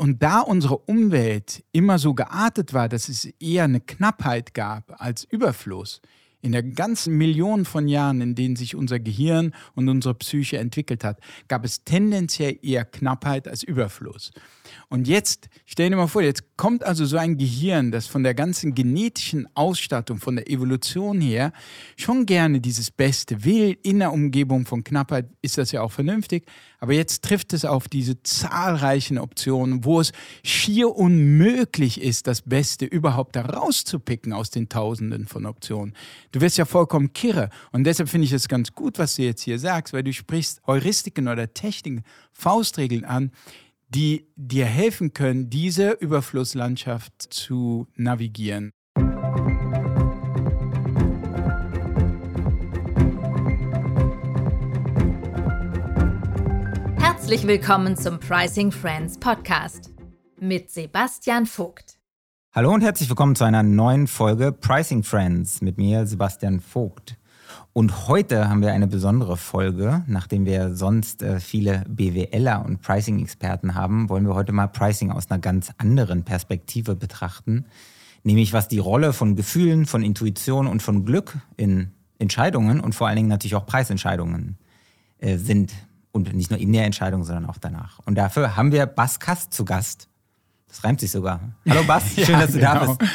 Und da unsere Umwelt immer so geartet war, dass es eher eine Knappheit gab als Überfluss, in der ganzen Millionen von Jahren, in denen sich unser Gehirn und unsere Psyche entwickelt hat, gab es tendenziell eher Knappheit als Überfluss. Und jetzt, stell dir mal vor, jetzt kommt also so ein Gehirn, das von der ganzen genetischen Ausstattung, von der Evolution her, schon gerne dieses Beste will. In der Umgebung von Knappheit ist das ja auch vernünftig. Aber jetzt trifft es auf diese zahlreichen Optionen, wo es schier unmöglich ist, das Beste überhaupt da rauszupicken aus den Tausenden von Optionen. Du wirst ja vollkommen kirre. Und deshalb finde ich es ganz gut, was du jetzt hier sagst, weil du sprichst Heuristiken oder Techniken, Faustregeln an, die dir helfen können, diese Überflusslandschaft zu navigieren. Herzlich willkommen zum Pricing Friends Podcast mit Sebastian Vogt. Hallo und herzlich willkommen zu einer neuen Folge Pricing Friends mit mir, Sebastian Vogt. Und heute haben wir eine besondere Folge. Nachdem wir sonst äh, viele BWLer und Pricing-Experten haben, wollen wir heute mal Pricing aus einer ganz anderen Perspektive betrachten. Nämlich was die Rolle von Gefühlen, von Intuition und von Glück in Entscheidungen und vor allen Dingen natürlich auch Preisentscheidungen äh, sind. Und nicht nur in der Entscheidung, sondern auch danach. Und dafür haben wir Bas Kast zu Gast. Das reimt sich sogar. Hallo Bas, schön, ja, dass du genau. da bist.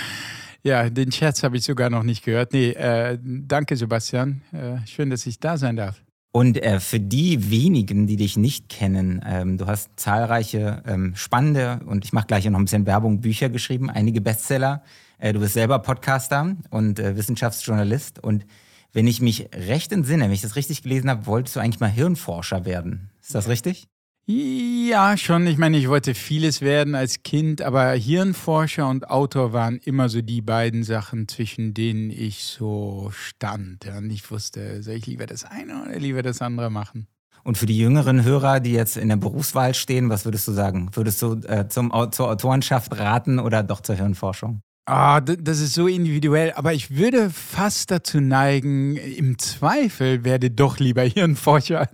Ja, den Scherz habe ich sogar noch nicht gehört. Nee, äh, danke Sebastian. Äh, schön, dass ich da sein darf. Und äh, für die wenigen, die dich nicht kennen, ähm, du hast zahlreiche ähm, spannende und ich mache gleich noch ein bisschen Werbung, Bücher geschrieben, einige Bestseller. Äh, du bist selber Podcaster und äh, Wissenschaftsjournalist. Und wenn ich mich recht entsinne, wenn ich das richtig gelesen habe, wolltest du eigentlich mal Hirnforscher werden. Ist das richtig? Ja, schon. Ich meine, ich wollte vieles werden als Kind, aber Hirnforscher und Autor waren immer so die beiden Sachen, zwischen denen ich so stand. und ich wusste, soll ich lieber das eine oder lieber das andere machen? Und für die jüngeren Hörer, die jetzt in der Berufswahl stehen, was würdest du sagen? Würdest du äh, zum, zur Autorenschaft raten oder doch zur Hirnforschung? Ah, das ist so individuell, aber ich würde fast dazu neigen, im Zweifel werde doch lieber Hirnforscher.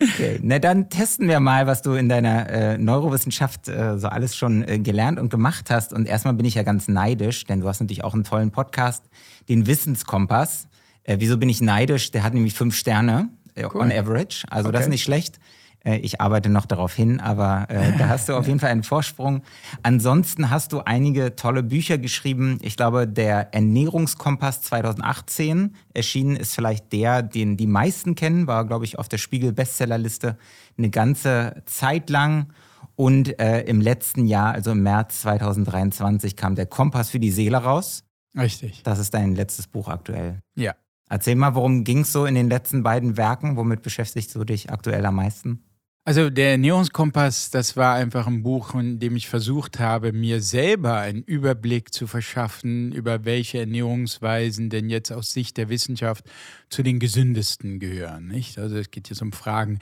okay, na dann testen wir mal, was du in deiner äh, Neurowissenschaft äh, so alles schon äh, gelernt und gemacht hast. Und erstmal bin ich ja ganz neidisch, denn du hast natürlich auch einen tollen Podcast, den Wissenskompass. Äh, wieso bin ich neidisch? Der hat nämlich fünf Sterne äh, cool. on average, also okay. das ist nicht schlecht. Äh, ich arbeite noch darauf hin, aber äh, da hast du auf jeden Fall einen Vorsprung. Ansonsten hast du einige tolle Bücher geschrieben. Ich glaube, der Ernährungskompass 2018 erschienen ist vielleicht der, den die meisten kennen, war, glaube ich, auf der Spiegel-Bestsellerliste eine ganze Zeit lang. Und äh, im letzten Jahr, also im März 2023, kam der Kompass für die Seele raus. Richtig. Das ist dein letztes Buch aktuell. Ja. Erzähl mal, worum ging es so in den letzten beiden Werken? Womit beschäftigst du dich aktuell am meisten? Also der Ernährungskompass, das war einfach ein Buch, in dem ich versucht habe, mir selber einen Überblick zu verschaffen, über welche Ernährungsweisen denn jetzt aus Sicht der Wissenschaft zu den gesündesten gehören. Nicht? Also es geht jetzt um Fragen,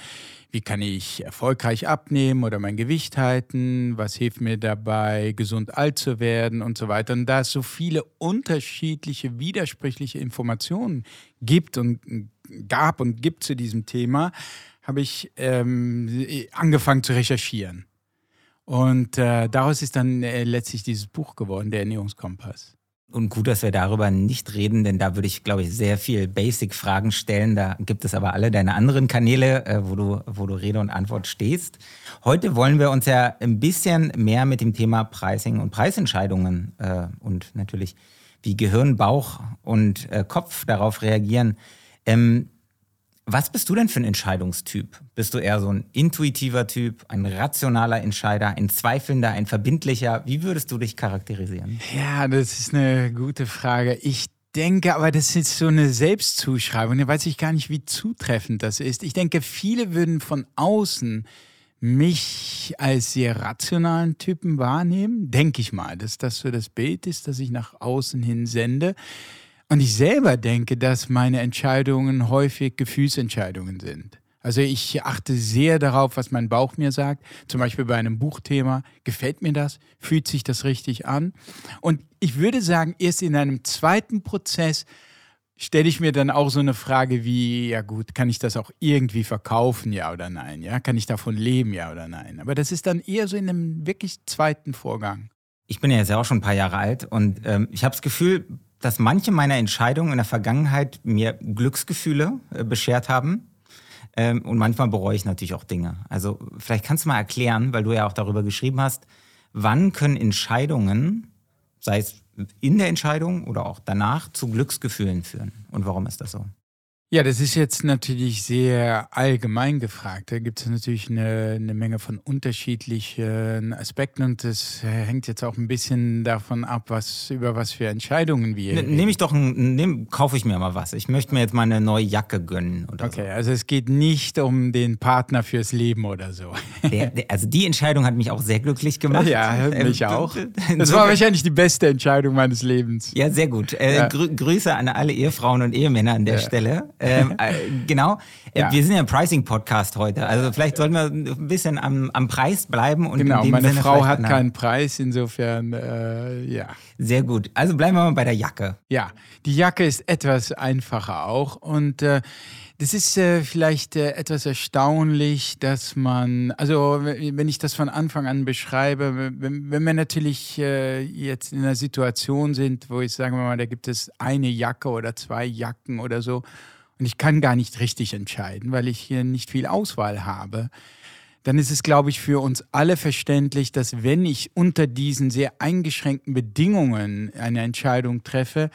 wie kann ich erfolgreich abnehmen oder mein Gewicht halten, was hilft mir dabei, gesund alt zu werden und so weiter. Und da es so viele unterschiedliche, widersprüchliche Informationen gibt und gab und gibt zu diesem Thema, habe ich ähm, angefangen zu recherchieren. Und äh, daraus ist dann äh, letztlich dieses Buch geworden, der Ernährungskompass. Und gut, dass wir darüber nicht reden, denn da würde ich, glaube ich, sehr viel Basic-Fragen stellen. Da gibt es aber alle deine anderen Kanäle, äh, wo, du, wo du Rede und Antwort stehst. Heute wollen wir uns ja ein bisschen mehr mit dem Thema Pricing und Preisentscheidungen äh, und natürlich wie Gehirn, Bauch und äh, Kopf darauf reagieren. Ähm, was bist du denn für ein Entscheidungstyp? Bist du eher so ein intuitiver Typ, ein rationaler Entscheider, ein zweifelnder, ein verbindlicher? Wie würdest du dich charakterisieren? Ja, das ist eine gute Frage. Ich denke, aber das ist so eine Selbstzuschreibung. Da weiß ich gar nicht, wie zutreffend das ist. Ich denke, viele würden von außen mich als sehr rationalen Typen wahrnehmen. Denke ich mal, dass das so das Bild ist, das ich nach außen hin sende. Und ich selber denke, dass meine Entscheidungen häufig Gefühlsentscheidungen sind. Also ich achte sehr darauf, was mein Bauch mir sagt. Zum Beispiel bei einem Buchthema. Gefällt mir das? Fühlt sich das richtig an? Und ich würde sagen, erst in einem zweiten Prozess stelle ich mir dann auch so eine Frage wie, ja gut, kann ich das auch irgendwie verkaufen, ja oder nein? Ja, kann ich davon leben, ja oder nein? Aber das ist dann eher so in einem wirklich zweiten Vorgang. Ich bin ja jetzt ja auch schon ein paar Jahre alt und ähm, ich habe das Gefühl, dass manche meiner Entscheidungen in der Vergangenheit mir Glücksgefühle äh, beschert haben. Ähm, und manchmal bereue ich natürlich auch Dinge. Also vielleicht kannst du mal erklären, weil du ja auch darüber geschrieben hast, wann können Entscheidungen, sei es in der Entscheidung oder auch danach zu Glücksgefühlen führen. Und warum ist das so? Ja, das ist jetzt natürlich sehr allgemein gefragt. Da gibt es natürlich eine, eine, Menge von unterschiedlichen Aspekten und das hängt jetzt auch ein bisschen davon ab, was über was für Entscheidungen wir. Ne, nehme ich doch ein, nehm, kaufe ich mir mal was. Ich möchte mir jetzt mal eine neue Jacke gönnen oder Okay, so. also es geht nicht um den Partner fürs Leben oder so. Der, der, also die Entscheidung hat mich auch sehr glücklich gemacht. Ja, mich auch. Das war wahrscheinlich die beste Entscheidung meines Lebens. Ja, sehr gut. Äh, ja. Grü Grüße an alle Ehefrauen und Ehemänner an der ja. Stelle. Ähm, äh, genau. Äh, ja. Wir sind ja ein Pricing-Podcast heute. Also vielleicht sollten wir ein bisschen am, am Preis bleiben. Und genau, meine Sinne Frau hat keinen Preis, insofern äh, ja. Sehr gut. Also bleiben wir mal bei der Jacke. Ja, die Jacke ist etwas einfacher auch. Und äh, das ist äh, vielleicht äh, etwas erstaunlich, dass man, also wenn ich das von Anfang an beschreibe, wenn, wenn wir natürlich äh, jetzt in einer Situation sind, wo ich sage mal, da gibt es eine Jacke oder zwei Jacken oder so und ich kann gar nicht richtig entscheiden, weil ich hier nicht viel Auswahl habe, dann ist es, glaube ich, für uns alle verständlich, dass wenn ich unter diesen sehr eingeschränkten Bedingungen eine Entscheidung treffe,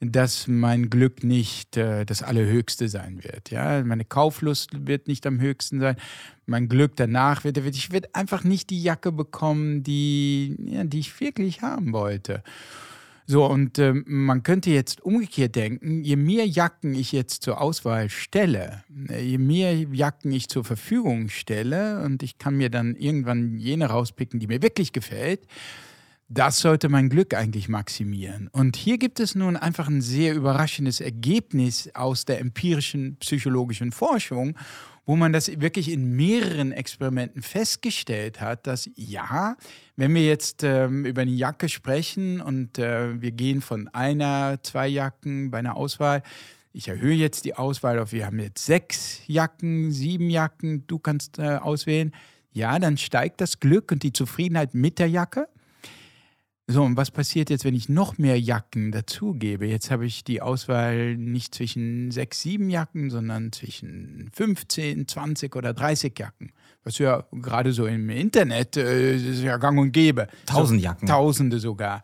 dass mein Glück nicht äh, das Allerhöchste sein wird. Ja? Meine Kauflust wird nicht am höchsten sein. Mein Glück danach wird, ich werde einfach nicht die Jacke bekommen, die, ja, die ich wirklich haben wollte. So, und ähm, man könnte jetzt umgekehrt denken, je mehr Jacken ich jetzt zur Auswahl stelle, äh, je mehr Jacken ich zur Verfügung stelle und ich kann mir dann irgendwann jene rauspicken, die mir wirklich gefällt, das sollte mein Glück eigentlich maximieren. Und hier gibt es nun einfach ein sehr überraschendes Ergebnis aus der empirischen psychologischen Forschung wo man das wirklich in mehreren Experimenten festgestellt hat, dass ja, wenn wir jetzt ähm, über eine Jacke sprechen und äh, wir gehen von einer, zwei Jacken bei einer Auswahl, ich erhöhe jetzt die Auswahl auf, wir haben jetzt sechs Jacken, sieben Jacken, du kannst äh, auswählen, ja, dann steigt das Glück und die Zufriedenheit mit der Jacke. So, und was passiert jetzt, wenn ich noch mehr Jacken dazugebe? Jetzt habe ich die Auswahl nicht zwischen sechs, sieben Jacken, sondern zwischen 15, 20 oder 30 Jacken. Was ja gerade so im Internet äh, ist ja gang und gäbe. Tausend Jacken. Tausende sogar.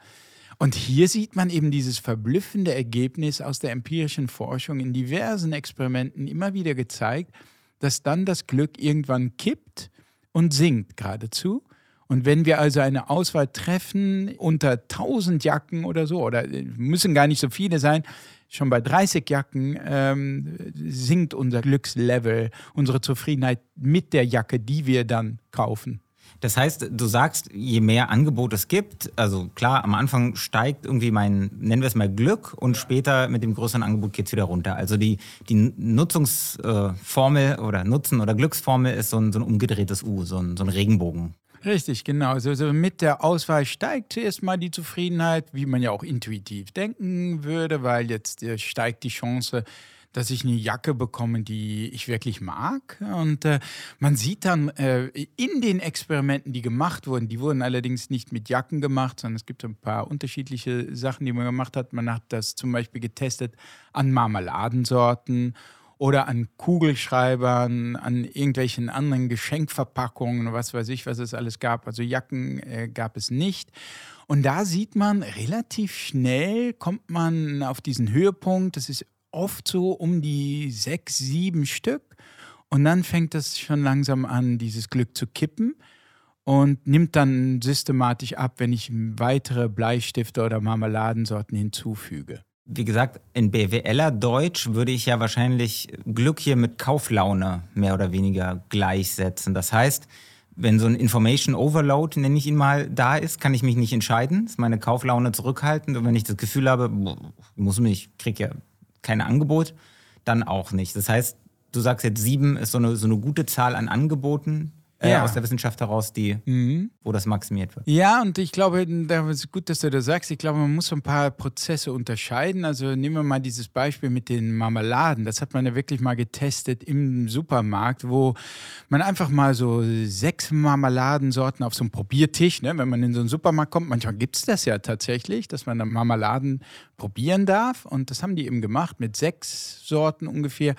Und hier sieht man eben dieses verblüffende Ergebnis aus der empirischen Forschung in diversen Experimenten immer wieder gezeigt, dass dann das Glück irgendwann kippt und sinkt geradezu und wenn wir also eine Auswahl treffen unter 1000 Jacken oder so, oder äh, müssen gar nicht so viele sein, schon bei 30 Jacken ähm, sinkt unser Glückslevel, unsere Zufriedenheit mit der Jacke, die wir dann kaufen. Das heißt, du sagst, je mehr Angebot es gibt, also klar, am Anfang steigt irgendwie mein, nennen wir es mal Glück und später mit dem größeren Angebot geht es wieder runter. Also die, die Nutzungsformel äh, oder Nutzen- oder Glücksformel ist so ein, so ein umgedrehtes U, so ein, so ein Regenbogen. Richtig, genau. Also, also mit der Auswahl steigt zuerst mal die Zufriedenheit, wie man ja auch intuitiv denken würde, weil jetzt äh, steigt die Chance, dass ich eine Jacke bekomme, die ich wirklich mag. Und äh, man sieht dann äh, in den Experimenten, die gemacht wurden, die wurden allerdings nicht mit Jacken gemacht, sondern es gibt ein paar unterschiedliche Sachen, die man gemacht hat. Man hat das zum Beispiel getestet an Marmeladensorten oder an Kugelschreibern, an irgendwelchen anderen Geschenkverpackungen, was weiß ich, was es alles gab. Also Jacken äh, gab es nicht. Und da sieht man relativ schnell, kommt man auf diesen Höhepunkt. Das ist oft so um die sechs, sieben Stück. Und dann fängt das schon langsam an, dieses Glück zu kippen und nimmt dann systematisch ab, wenn ich weitere Bleistifte oder Marmeladensorten hinzufüge. Wie gesagt, in BWLer Deutsch würde ich ja wahrscheinlich Glück hier mit Kauflaune mehr oder weniger gleichsetzen. Das heißt, wenn so ein Information Overload, nenne ich ihn mal, da ist, kann ich mich nicht entscheiden, ist meine Kauflaune zurückhaltend und wenn ich das Gefühl habe, muss mich, kriege ja kein Angebot, dann auch nicht. Das heißt, du sagst jetzt sieben ist so eine, so eine gute Zahl an Angeboten. Äh, Ja. aus der Wissenschaft heraus, die, Mhm. wo das maximiert wird. Ja, und ich glaube, da ist gut, dass du das sagst. Ich glaube, man muss so ein paar Prozesse unterscheiden. Also nehmen wir mal dieses Beispiel mit den Marmeladen. Das hat man ja wirklich mal getestet im Supermarkt, wo man einfach mal so sechs Marmeladensorten auf so einem Probiertisch, ne, wenn man in so einen Supermarkt kommt, manchmal gibt es das ja tatsächlich, dass man Marmeladen probieren darf. Und das haben die eben gemacht mit sechs Sorten ungefähr.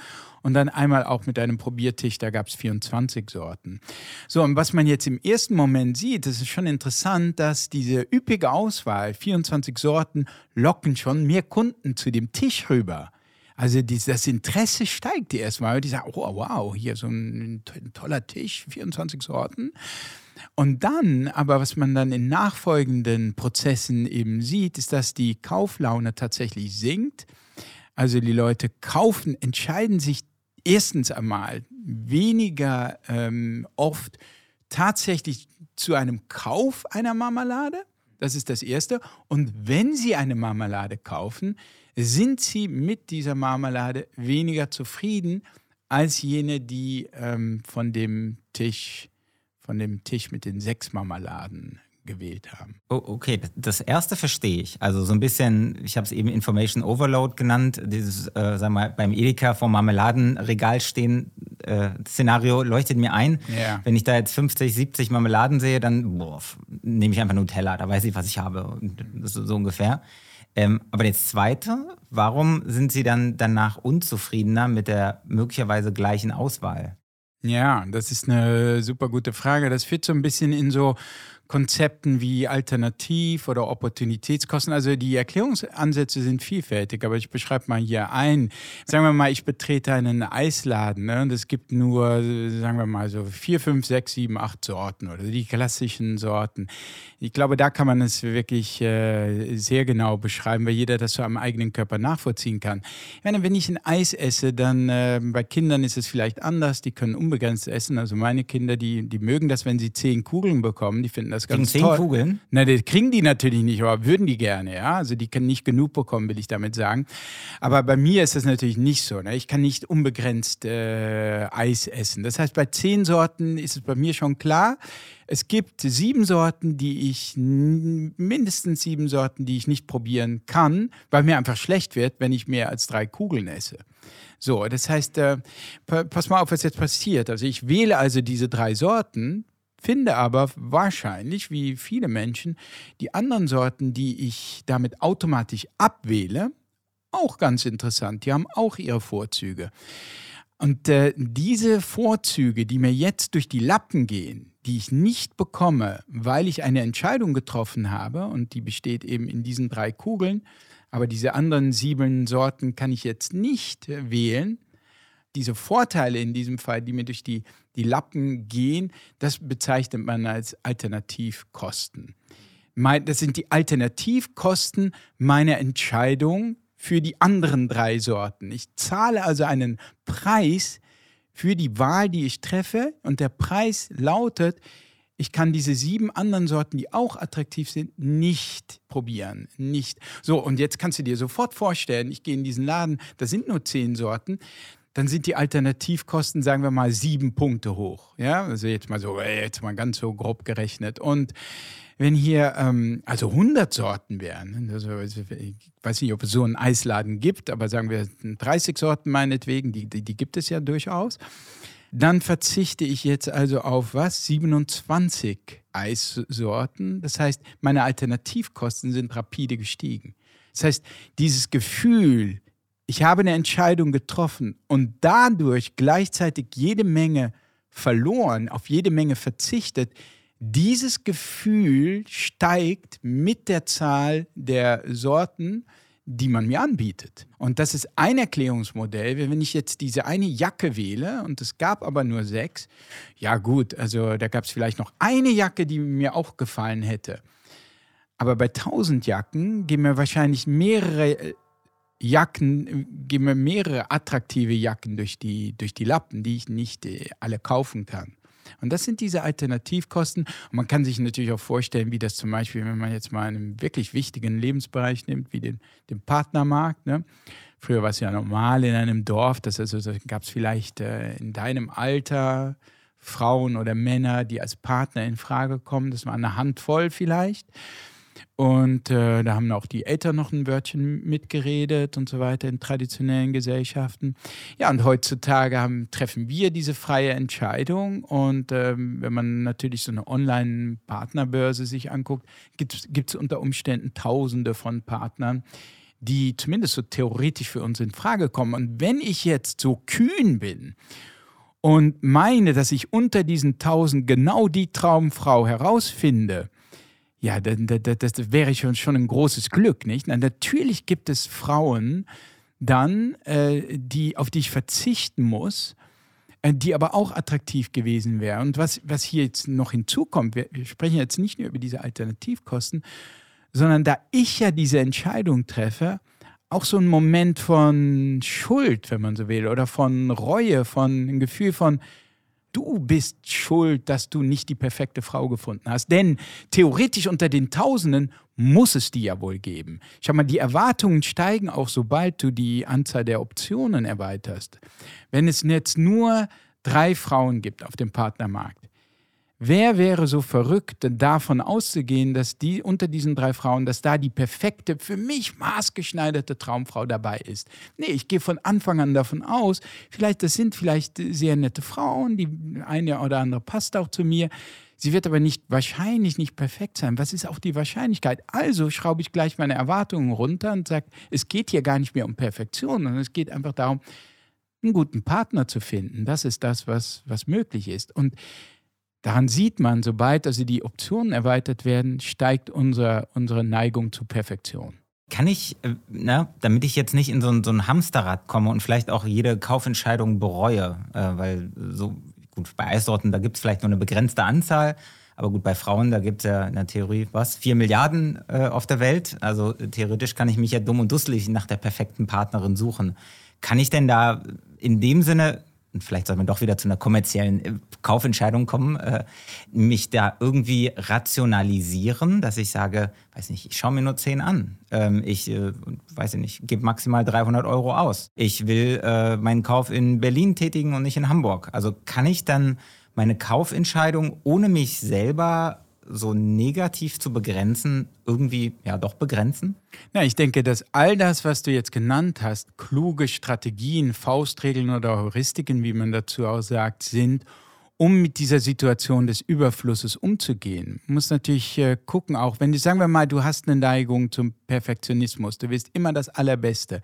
Und dann einmal auch mit einem Probiertisch, da gab es 24 Sorten. So, und was man jetzt im ersten Moment sieht, das ist schon interessant, dass diese üppige Auswahl, 24 Sorten, locken schon mehr Kunden zu dem Tisch rüber. Also das Interesse steigt erstmal. Die sagen, oh wow, hier so ein toller Tisch, 24 Sorten. Und dann, aber was man dann in nachfolgenden Prozessen eben sieht, ist, dass die Kauflaune tatsächlich sinkt. Also die Leute kaufen, entscheiden sich erstens einmal weniger ähm, oft tatsächlich zu einem Kauf einer Marmelade. Das ist das Erste. Und wenn Sie eine Marmelade kaufen, sind Sie mit dieser Marmelade weniger zufrieden als jene, die ähm, von dem Tisch, von dem Tisch mit den sechs Marmeladen gewählt haben. Oh, okay, das- erste verstehe ich. Also so ein bisschen, ich habe es eben Information Overload genannt, dieses, äh, sag mal, beim Edeka vor Marmeladenregal stehen äh, Szenario leuchtet mir ein. Ja. Wenn ich da jetzt 50, 70 Marmeladen sehe, dann boah, nehme ich einfach Nutella, da weiß ich, was ich habe. So ungefähr. Ähm, aber das Zweite, warum sind Sie dann danach unzufriedener mit der möglicherweise gleichen Auswahl? Ja, das ist eine super gute Frage. Das führt so ein bisschen in so Konzepten wie Alternativ- oder Opportunitätskosten. Also die Erklärungsansätze sind vielfältig, aber ich beschreibe mal hier ein. Sagen wir mal, ich betrete einen Eisladen ne, und es gibt nur, sagen wir mal, so vier, fünf, sechs, sieben, acht Sorten oder die klassischen Sorten. Ich glaube, da kann man es wirklich äh, sehr genau beschreiben, weil jeder das so am eigenen Körper nachvollziehen kann. Ich meine, wenn ich ein Eis esse, dann äh, bei Kindern ist es vielleicht anders. Die können unbegrenzt essen. Also meine Kinder, die, die mögen das, wenn sie zehn Kugeln bekommen. Die finden das Kriegen ganz zehn toll. Kugeln? Na, das kriegen die natürlich nicht, aber würden die gerne, ja. Also die können nicht genug bekommen, will ich damit sagen. Aber bei mir ist das natürlich nicht so. Ne? Ich kann nicht unbegrenzt äh, Eis essen. Das heißt, bei zehn Sorten ist es bei mir schon klar. Es gibt sieben Sorten, die ich, mindestens sieben Sorten, die ich nicht probieren kann, weil mir einfach schlecht wird, wenn ich mehr als drei Kugeln esse. So, das heißt, äh, pa- pass mal auf, was jetzt passiert. Also ich wähle also diese drei Sorten, finde aber wahrscheinlich, wie viele Menschen, die anderen Sorten, die ich damit automatisch abwähle, auch ganz interessant. Die haben auch ihre Vorzüge. Und äh, diese Vorzüge, die mir jetzt durch die Lappen gehen, die ich nicht bekomme, weil ich eine Entscheidung getroffen habe, und die besteht eben in diesen drei Kugeln, aber diese anderen sieben Sorten kann ich jetzt nicht äh, wählen, diese Vorteile in diesem Fall, die mir durch die, die Lappen gehen, das bezeichnet man als Alternativkosten. Das sind die Alternativkosten meiner Entscheidung für die anderen drei Sorten. Ich zahle also einen Preis für die Wahl, die ich treffe und der Preis lautet, ich kann diese sieben anderen Sorten, die auch attraktiv sind, nicht probieren. Nicht. So, und jetzt kannst du dir sofort vorstellen, ich gehe in diesen Laden, da sind nur zehn Sorten, dann sind die Alternativkosten, sagen wir mal, sieben Punkte hoch. Ja, also jetzt mal so, äh, jetzt mal ganz so grob gerechnet. Und wenn hier ähm, also 100 Sorten wären, also ich weiß nicht, ob es so einen Eisladen gibt, aber sagen wir 30 Sorten meinetwegen, die, die, die gibt es ja durchaus, dann verzichte ich jetzt also auf was? 27 Eissorten. Das heißt, meine Alternativkosten sind rapide gestiegen. Das heißt, dieses Gefühl, ich habe eine Entscheidung getroffen und dadurch gleichzeitig jede Menge verloren, auf jede Menge verzichtet, dieses Gefühl steigt mit der Zahl der Sorten, die man mir anbietet. Und das ist ein Erklärungsmodell. Wenn ich jetzt diese eine Jacke wähle und es gab aber nur sechs, ja gut, also da gab es vielleicht noch eine Jacke, die mir auch gefallen hätte. Aber bei 1000 Jacken gehen mir wahrscheinlich mehrere äh, Jacken, gehen mir mehrere attraktive Jacken durch die, durch die Lappen, die ich nicht äh, alle kaufen kann. Und das sind diese Alternativkosten. Und man kann sich natürlich auch vorstellen, wie das zum Beispiel, wenn man jetzt mal einen wirklich wichtigen Lebensbereich nimmt, wie den, den Partnermarkt. Ne? Früher war es ja normal in einem Dorf, dass also, da gab es vielleicht äh, in deinem Alter Frauen oder Männer, die als Partner in Frage kommen. Das war eine Handvoll vielleicht. Und äh, da haben auch die Eltern noch ein Wörtchen mitgeredet und so weiter in traditionellen Gesellschaften. Ja, und heutzutage haben, treffen wir diese freie Entscheidung. Und ähm, wenn man natürlich so eine Online-Partnerbörse sich anguckt, gibt es unter Umständen Tausende von Partnern, die zumindest so theoretisch für uns in Frage kommen. Und wenn ich jetzt so kühn bin und meine, dass ich unter diesen Tausend genau die Traumfrau herausfinde, ja, das, das, das wäre schon, schon ein großes Glück, nicht? Na, natürlich gibt es Frauen dann, äh, die, auf die ich verzichten muss, äh, die aber auch attraktiv gewesen wären. Und was, was hier jetzt noch hinzukommt, wir, wir sprechen jetzt nicht nur über diese Alternativkosten, sondern da ich ja diese Entscheidung treffe, auch so ein Moment von Schuld, wenn man so will, oder von Reue, von einem Gefühl von, du bist schuld, dass du nicht die perfekte Frau gefunden hast. Denn theoretisch unter den Tausenden muss es die ja wohl geben. Schau mal, die Erwartungen steigen auch, sobald du die Anzahl der Optionen erweiterst. Wenn es jetzt nur drei Frauen gibt auf dem Partnermarkt, Wer wäre so verrückt, davon auszugehen, dass die unter diesen drei Frauen, dass da die perfekte, für mich maßgeschneiderte Traumfrau dabei ist? Nee, ich gehe von Anfang an davon aus, vielleicht, das sind vielleicht sehr nette Frauen, die eine oder andere passt auch zu mir. Sie wird aber nicht, wahrscheinlich nicht perfekt sein. Was ist auch die Wahrscheinlichkeit? Also schraube ich gleich meine Erwartungen runter und sage, es geht hier gar nicht mehr um Perfektion, sondern es geht einfach darum, einen guten Partner zu finden. Das ist das, was, was möglich ist. Und Daran sieht man, sobald also die Optionen erweitert werden, steigt unser, unsere Neigung zur Perfektion. Kann ich, äh, na, damit ich jetzt nicht in so ein, so ein Hamsterrad komme und vielleicht auch jede Kaufentscheidung bereue, äh, weil so, gut, bei Eissorten, da gibt es vielleicht nur eine begrenzte Anzahl, aber gut, bei Frauen, da gibt es ja in der Theorie, was, vier Milliarden äh, auf der Welt. Also theoretisch kann ich mich ja dumm und dusselig nach der perfekten Partnerin suchen. Kann ich denn da in dem Sinne und vielleicht soll man doch wieder zu einer kommerziellen äh, Kaufentscheidung kommen, äh, mich da irgendwie rationalisieren, dass ich sage, weiß nicht, ich schaue mir nur 10 an. Ähm, ich, äh, weiß ich nicht, gebe maximal 300 Euro aus. Ich will äh, meinen Kauf in Berlin tätigen und nicht in Hamburg. Also kann ich dann meine Kaufentscheidung ohne mich selber so negativ zu begrenzen, irgendwie ja doch begrenzen? Na, ich denke, dass all das, was du jetzt genannt hast, kluge Strategien, Faustregeln oder Heuristiken, wie man dazu auch sagt, sind, um mit dieser Situation des Überflusses umzugehen. Du musst natürlich äh, gucken, auch wenn du, sagen wir mal, du hast eine Neigung zum Perfektionismus, du willst immer das Allerbeste.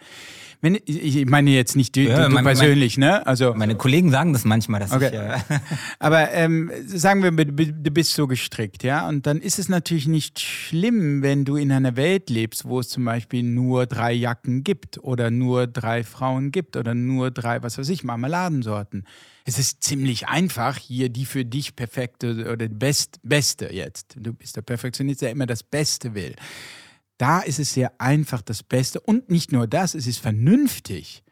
Wenn, ich meine jetzt nicht du, ja, du, du persönlich, mein, ne? Also, meine Kollegen sagen das manchmal, dass okay. ich. Äh Aber ähm, sagen wir, du bist so gestrickt, ja? Und dann ist es natürlich nicht schlimm, wenn du in einer Welt lebst, wo es zum Beispiel nur drei Jacken gibt oder nur drei Frauen gibt oder nur drei, was weiß ich, Marmeladensorten es ist ziemlich einfach, hier die für dich perfekte oder best, beste jetzt. Du bist der Perfektionist, der immer das Beste will. Da ist es sehr einfach, das Beste. Und nicht nur das, es ist vernünftig,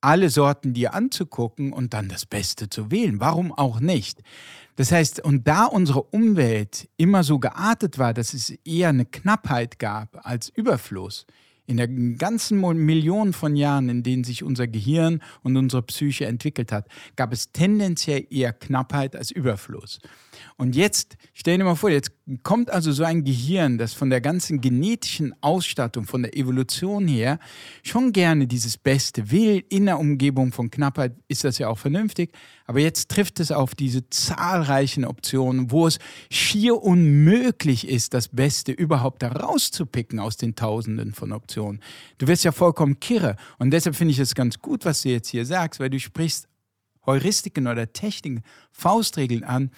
alle Sorten dir anzugucken und dann das Beste zu wählen. Warum auch nicht? Das heißt, und da unsere Umwelt immer so geartet war, dass es eher eine Knappheit gab als Überfluss, in der ganzen Millionen von Jahren, in denen sich unser Gehirn und unsere Psyche entwickelt hat, gab es tendenziell eher Knappheit als Überfluss. Und jetzt, stell dir mal vor, jetzt kommt also so ein Gehirn, das von der ganzen genetischen Ausstattung, von der Evolution her, schon gerne dieses Beste will. In der Umgebung von Knappheit ist das ja auch vernünftig. Aber jetzt trifft es auf diese zahlreichen Optionen, wo es schier unmöglich ist, das Beste überhaupt da rauszupicken aus den Tausenden von Optionen. Du wirst ja vollkommen kirre. Und deshalb finde ich es ganz gut, was du jetzt hier sagst, weil du sprichst Heuristiken oder Techniken, Faustregeln an,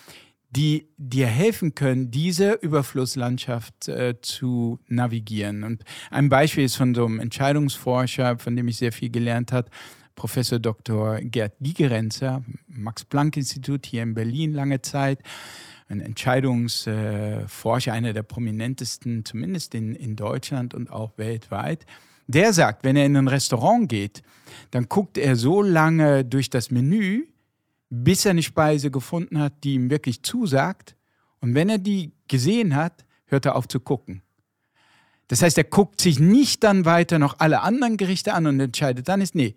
die dir helfen können, diese Überflusslandschaft äh, zu navigieren. Und ein Beispiel ist von so einem Entscheidungsforscher, von dem ich sehr viel gelernt habe, Professor Dr. Gerd Gigerenzer, Max-Planck-Institut hier in Berlin lange Zeit, ein Entscheidungsforscher, einer der prominentesten, zumindest in, in Deutschland und auch weltweit. Der sagt, wenn er in ein Restaurant geht, dann guckt er so lange durch das Menü, bis er eine Speise gefunden hat, die ihm wirklich zusagt. Und wenn er die gesehen hat, hört er auf zu gucken. Das heißt, er guckt sich nicht dann weiter noch alle anderen Gerichte an und entscheidet dann ist, nee,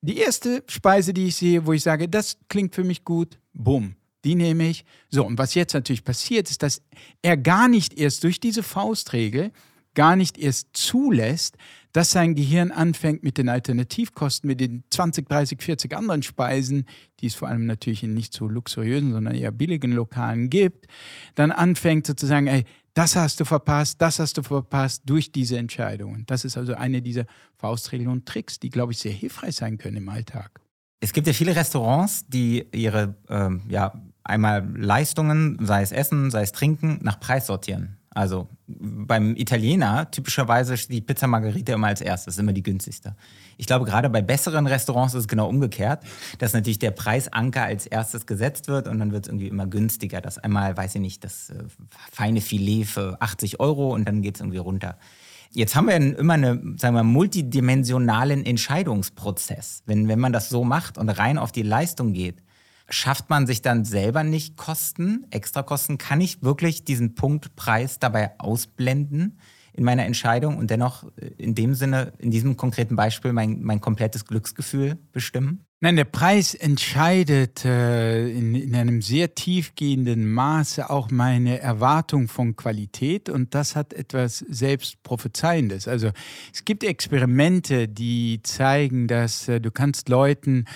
die erste Speise, die ich sehe, wo ich sage, das klingt für mich gut, bumm, die nehme ich. So, und was jetzt natürlich passiert, ist, dass er gar nicht erst durch diese Faustregel, gar nicht erst zulässt, dass sein Gehirn anfängt mit den Alternativkosten, mit den 20, 30, 40 anderen Speisen, die es vor allem natürlich in nicht so luxuriösen, sondern eher billigen Lokalen gibt, dann anfängt sozusagen, ey, das hast du verpasst, das hast du verpasst durch diese Entscheidungen. Das ist also eine dieser Faustregeln und Tricks, die, glaube ich, sehr hilfreich sein können im Alltag. Es gibt ja viele Restaurants, die ihre ähm, ja, einmal Leistungen, sei es Essen, sei es Trinken, nach Preis sortieren. Also beim Italiener typischerweise die Pizza Margherita immer als erstes, immer die günstigste. Ich glaube, gerade bei besseren Restaurants ist es genau umgekehrt, dass natürlich der Preisanker als erstes gesetzt wird und dann wird es irgendwie immer günstiger. Das einmal, weiß ich nicht, das äh, feine Filet für 80 Euro und dann geht es irgendwie runter. Jetzt haben wir immer einen, sagen wir, multidimensionalen Entscheidungsprozess. Wenn, wenn man das so macht und rein auf die Leistung geht, Schafft man sich dann selber nicht Kosten, Extrakosten? Kann ich wirklich diesen Punkt Preis dabei ausblenden in meiner Entscheidung und dennoch äh, in dem Sinne, in diesem konkreten Beispiel, mein, mein komplettes Glücksgefühl bestimmen? Nein, der Preis entscheidet äh, in, in einem sehr tiefgehenden Maße auch meine Erwartung von Qualität und das hat etwas Selbstprophezeiendes. Also es gibt Experimente, die zeigen, dass äh, du kannst Leuten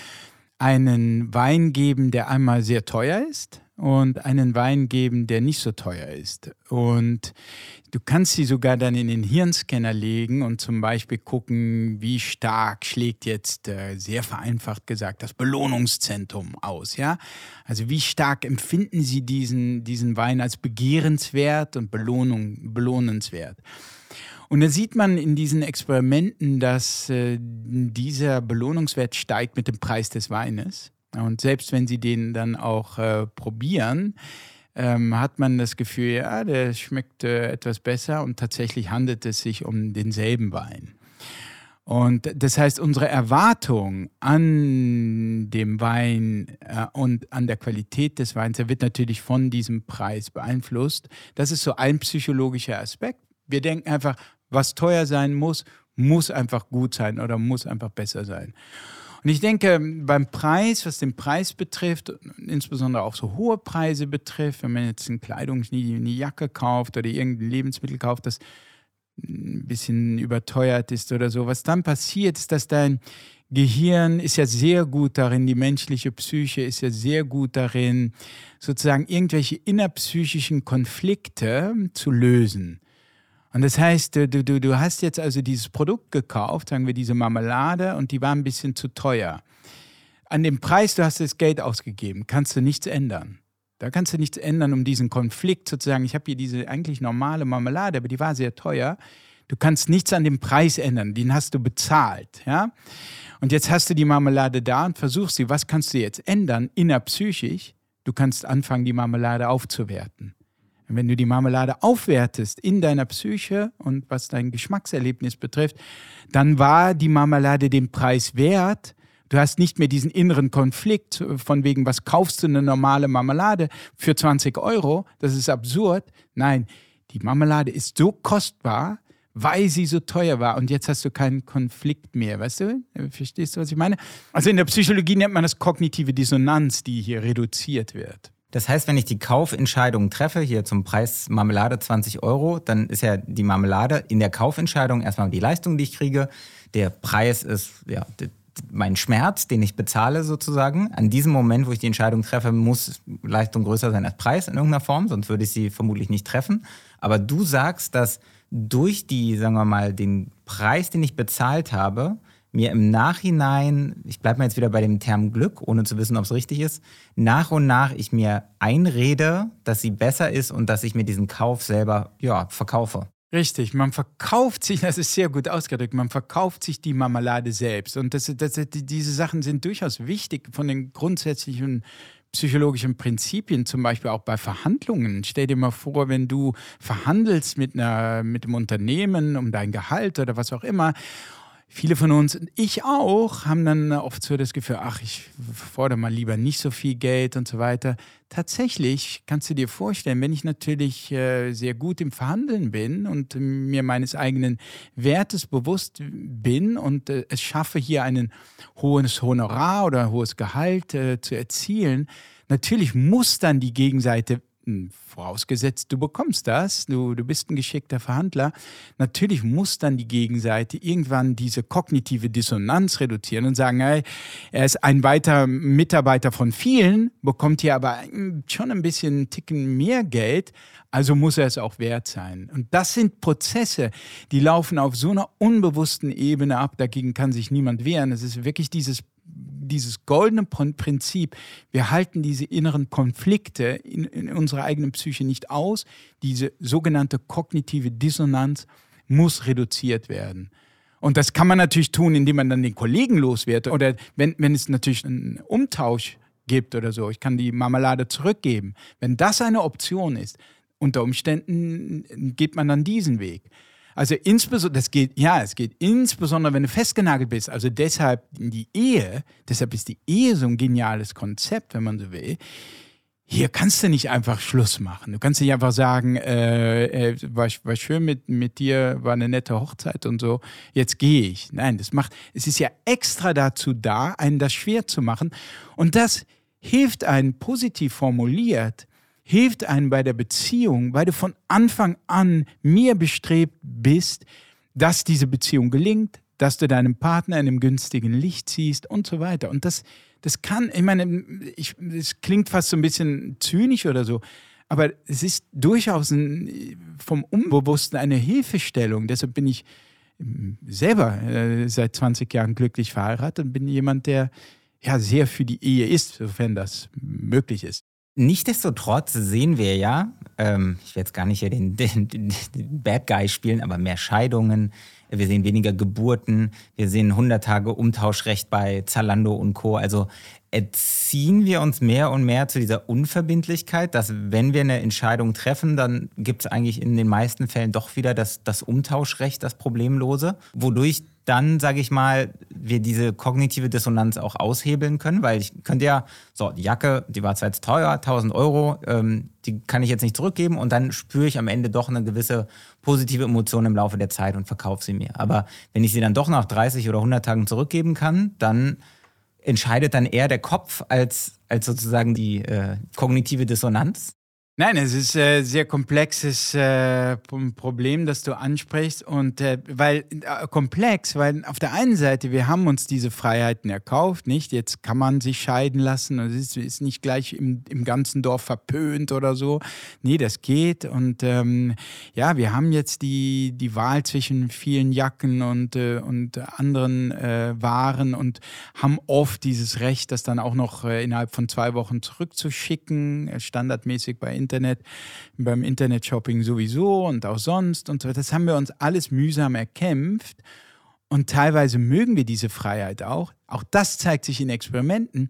einen Wein geben, der einmal sehr teuer ist und einen Wein geben, der nicht so teuer ist. Und du kannst sie sogar dann in den Hirnscanner legen und zum Beispiel gucken, wie stark schlägt jetzt, äh, sehr vereinfacht gesagt, das Belohnungszentrum aus. Ja? Also wie stark empfinden sie diesen, diesen Wein als begehrenswert und Belohnung, belohnenswert. Und da sieht man in diesen Experimenten, dass äh, dieser Belohnungswert steigt mit dem Preis des Weines. Und selbst wenn sie den dann auch äh, probieren, ähm, hat man das Gefühl, ja, der schmeckt äh, etwas besser und tatsächlich handelt es sich um denselben Wein. Und das heißt, unsere Erwartung an dem Wein äh, und an der Qualität des Weins, der wird natürlich von diesem Preis beeinflusst. Das ist so ein psychologischer Aspekt. Wir denken einfach, was teuer sein muss, muss einfach gut sein oder muss einfach besser sein. Und ich denke, beim Preis, was den Preis betrifft, insbesondere auch so hohe Preise betrifft, wenn man jetzt eine Kleidung, eine Jacke kauft oder irgendein Lebensmittel kauft, das ein bisschen überteuert ist oder so, was dann passiert, ist, dass dein Gehirn ist ja sehr gut darin, die menschliche Psyche ist ja sehr gut darin, sozusagen irgendwelche innerpsychischen Konflikte zu lösen. Und das heißt, du, du, du hast jetzt also dieses Produkt gekauft, sagen wir diese Marmelade, und die war ein bisschen zu teuer. An dem Preis, du hast das Geld ausgegeben, kannst du nichts ändern. Da kannst du nichts ändern, um diesen Konflikt sozusagen. Ich habe hier diese eigentlich normale Marmelade, aber die war sehr teuer. Du kannst nichts an dem Preis ändern, den hast du bezahlt, ja. Und jetzt hast du die Marmelade da und versuchst sie, was kannst du jetzt ändern, innerpsychisch? Du kannst anfangen, die Marmelade aufzuwerten. Wenn du die Marmelade aufwertest in deiner Psyche und was dein Geschmackserlebnis betrifft, dann war die Marmelade den Preis wert. Du hast nicht mehr diesen inneren Konflikt von wegen, was kaufst du eine normale Marmelade für 20 Euro? Das ist absurd. Nein, die Marmelade ist so kostbar, weil sie so teuer war. Und jetzt hast du keinen Konflikt mehr. Weißt du? Verstehst du, was ich meine? Also in der Psychologie nennt man das kognitive Dissonanz, die hier reduziert wird. Das heißt, wenn ich die Kaufentscheidung treffe, hier zum Preis Marmelade 20 Euro, dann ist ja die Marmelade in der Kaufentscheidung erstmal die Leistung, die ich kriege. Der Preis ist ja mein Schmerz, den ich bezahle sozusagen. An diesem Moment, wo ich die Entscheidung treffe, muss Leistung größer sein als Preis in irgendeiner Form, sonst würde ich sie vermutlich nicht treffen. Aber du sagst, dass durch die, sagen wir mal, den Preis, den ich bezahlt habe, mir im Nachhinein, ich bleibe mal jetzt wieder bei dem Term Glück, ohne zu wissen, ob es richtig ist, nach und nach ich mir einrede, dass sie besser ist und dass ich mir diesen Kauf selber ja, verkaufe. Richtig, man verkauft sich, das ist sehr gut ausgedrückt, man verkauft sich die Marmelade selbst. Und das, das, diese Sachen sind durchaus wichtig von den grundsätzlichen psychologischen Prinzipien, zum Beispiel auch bei Verhandlungen. Stell dir mal vor, wenn du verhandelst mit, einer, mit einem Unternehmen um dein Gehalt oder was auch immer viele von uns, ich auch, haben dann oft so das Gefühl, ach, ich fordere mal lieber nicht so viel Geld und so weiter. Tatsächlich kannst du dir vorstellen, wenn ich natürlich äh, sehr gut im Verhandeln bin und mir meines eigenen Wertes bewusst bin und äh, es schaffe, hier ein hohes Honorar oder ein hohes Gehalt äh, zu erzielen, natürlich muss dann die Gegenseite vorausgesetzt, du bekommst das, du, du bist ein geschickter Verhandler, natürlich muss dann die Gegenseite irgendwann diese kognitive Dissonanz reduzieren und sagen, hey, er ist ein weiter Mitarbeiter von vielen, bekommt hier aber schon ein bisschen einen Ticken mehr Geld, also muss er es auch wert sein. Und das sind Prozesse, die laufen auf so einer unbewussten Ebene ab, dagegen kann sich niemand wehren. Es ist wirklich dieses dieses goldene Prinzip, wir halten diese inneren Konflikte in, in unserer eigenen Psyche nicht aus. Diese sogenannte kognitive Dissonanz muss reduziert werden. Und das kann man natürlich tun, indem man dann den Kollegen loswird oder wenn, wenn es natürlich einen Umtausch gibt oder so. Ich kann die Marmelade zurückgeben. Wenn das eine Option ist, unter Umständen geht man dann diesen Weg. Also insbesondere, das geht, ja, es geht insbesondere, wenn du festgenagelt bist. Also deshalb die Ehe, deshalb ist die Ehe so ein geniales Konzept, wenn man so will. Hier kannst du nicht einfach Schluss machen. Du kannst nicht einfach sagen, äh, äh, war, war schön mit, mit dir, war eine nette Hochzeit und so, jetzt gehe ich. Nein, das macht, es ist ja extra dazu da, einen das schwer zu machen. Und das hilft einen positiv formuliert, hilft einem bei der Beziehung, weil du von Anfang an mehr bestrebt bist, dass diese Beziehung gelingt, dass du deinem Partner in einem günstigen Licht siehst und so weiter. Und das, das kann, ich meine, ich, es klingt fast so ein bisschen zynisch oder so, aber es ist durchaus ein, vom Unbewussten eine Hilfestellung. Deshalb bin ich ähm, selber äh, seit 20 Jahren glücklich verheiratet und bin jemand, der ja sehr für die Ehe ist, sofern das möglich ist. Nichtsdestotrotz sehen wir ja, ähm, ich werde jetzt gar nicht hier den, den, den, Bad Guy spielen, aber mehr Scheidungen, wir sehen weniger Geburten, wir sehen 100 Tage Umtauschrecht bei Zalando und Co. Also erziehen wir uns mehr und mehr zu dieser Unverbindlichkeit, dass wenn wir eine Entscheidung treffen, dann gibt es eigentlich in den meisten Fällen doch wieder das, das Umtauschrecht, das Problemlose, wodurch dann, sage ich mal, wir diese kognitive Dissonanz auch aushebeln können, weil ich könnte ja, so, die Jacke, die war zwar jetzt teuer, 1000 Euro, ähm, die kann ich jetzt nicht zurückgeben und dann spüre ich am Ende doch eine gewisse positive Emotion im Laufe der Zeit und verkaufe sie mir. Aber wenn ich sie dann doch nach 30 oder 100 Tagen zurückgeben kann, dann entscheidet dann eher der Kopf als, als sozusagen die äh, kognitive Dissonanz. Nein, es ist ein äh, sehr komplexes äh, Problem, das du ansprichst. Und äh, weil komplex, weil auf der einen Seite, wir haben uns diese Freiheiten erkauft, nicht? Jetzt kann man sich scheiden lassen und es ist, ist nicht gleich im, im ganzen Dorf verpönt oder so. Nee, das geht. Und ähm, ja, wir haben jetzt die, die Wahl zwischen vielen Jacken und, äh, und anderen äh, Waren und haben oft dieses Recht, das dann auch noch innerhalb von zwei Wochen zurückzuschicken, standardmäßig bei Internet. Internet, beim Internet-Shopping sowieso und auch sonst und so. Das haben wir uns alles mühsam erkämpft. Und teilweise mögen wir diese Freiheit auch. Auch das zeigt sich in Experimenten.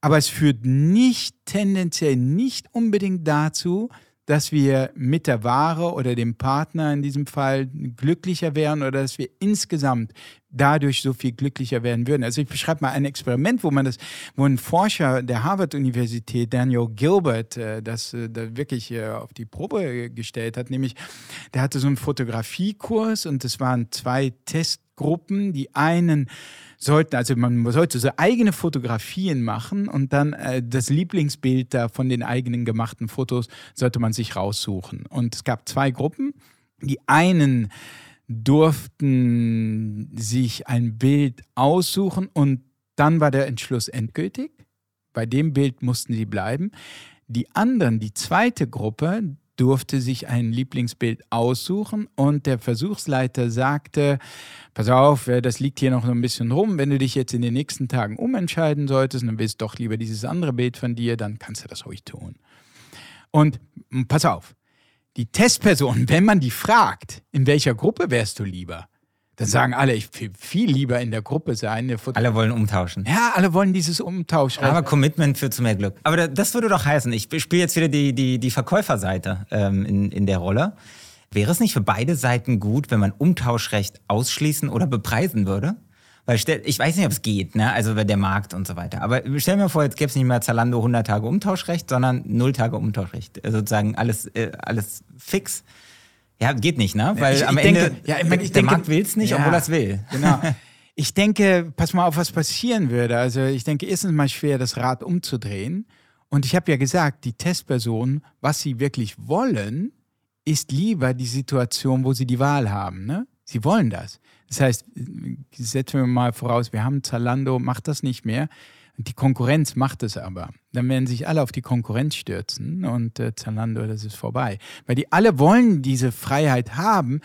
Aber es führt nicht tendenziell nicht unbedingt dazu, dass wir mit der Ware oder dem Partner in diesem Fall glücklicher wären oder dass wir insgesamt dadurch so viel glücklicher werden würden. Also ich beschreibe mal ein Experiment, wo man das, wo ein Forscher der Harvard-Universität, Daniel Gilbert, äh, das, äh, das wirklich äh, auf die Probe gestellt hat, nämlich der hatte so einen Fotografiekurs und es waren zwei Testgruppen. Die einen sollten, also man sollte so eigene Fotografien machen und dann äh, das Lieblingsbild da von den eigenen gemachten Fotos sollte man sich raussuchen. Und es gab zwei Gruppen. Die einen durften sich ein Bild aussuchen und dann war der Entschluss endgültig. Bei dem Bild mussten sie bleiben. Die anderen, die zweite Gruppe, durfte sich ein Lieblingsbild aussuchen und der Versuchsleiter sagte, pass auf, äh, das liegt hier noch so ein bisschen rum, wenn du dich jetzt in den nächsten Tagen umentscheiden solltest und willst doch lieber dieses andere Bild von dir, dann kannst du das ruhig tun. Und pass auf, die Testperson, wenn man die fragt, in welcher Gruppe wärst du lieber, dann sagen alle, ich will viel lieber in der Gruppe sein. Alle wollen umtauschen. Ja, alle wollen dieses Umtausch. Aber Commitment führt zu mehr Glück. Aber das würde doch heißen, ich spiele jetzt wieder die, die, die Verkäuferseite ähm, in, in der Rolle. Wäre es nicht für beide Seiten gut, wenn man Umtauschrecht ausschließen oder bepreisen würde? Weil stell, ich weiß nicht, ob es geht, ne? also der Markt und so weiter. Aber stell mir vor, jetzt gäbe es nicht mehr Zalando 100 Tage Umtauschrecht, sondern 0 Tage Umtauschrecht. Also sozusagen alles, äh, alles fix. Ja, geht nicht, ne? Weil ich, am ich Ende, denke, ja, ich ich der denke, Markt will es nicht, ja, obwohl er es will. Genau. Ich denke, pass mal auf, was passieren würde. Also ich denke, erstens mal schwer, das Rad umzudrehen. Und ich habe ja gesagt, die Testpersonen, was sie wirklich wollen, ist lieber die Situation, wo sie die Wahl haben. Ne? Sie wollen das. Das heißt, setzen wir mal voraus, wir haben Zalando, macht das nicht mehr. Die Konkurrenz macht es aber. Dann werden sich alle auf die Konkurrenz stürzen und äh, Zalando, das ist vorbei. Weil die alle wollen diese Freiheit haben,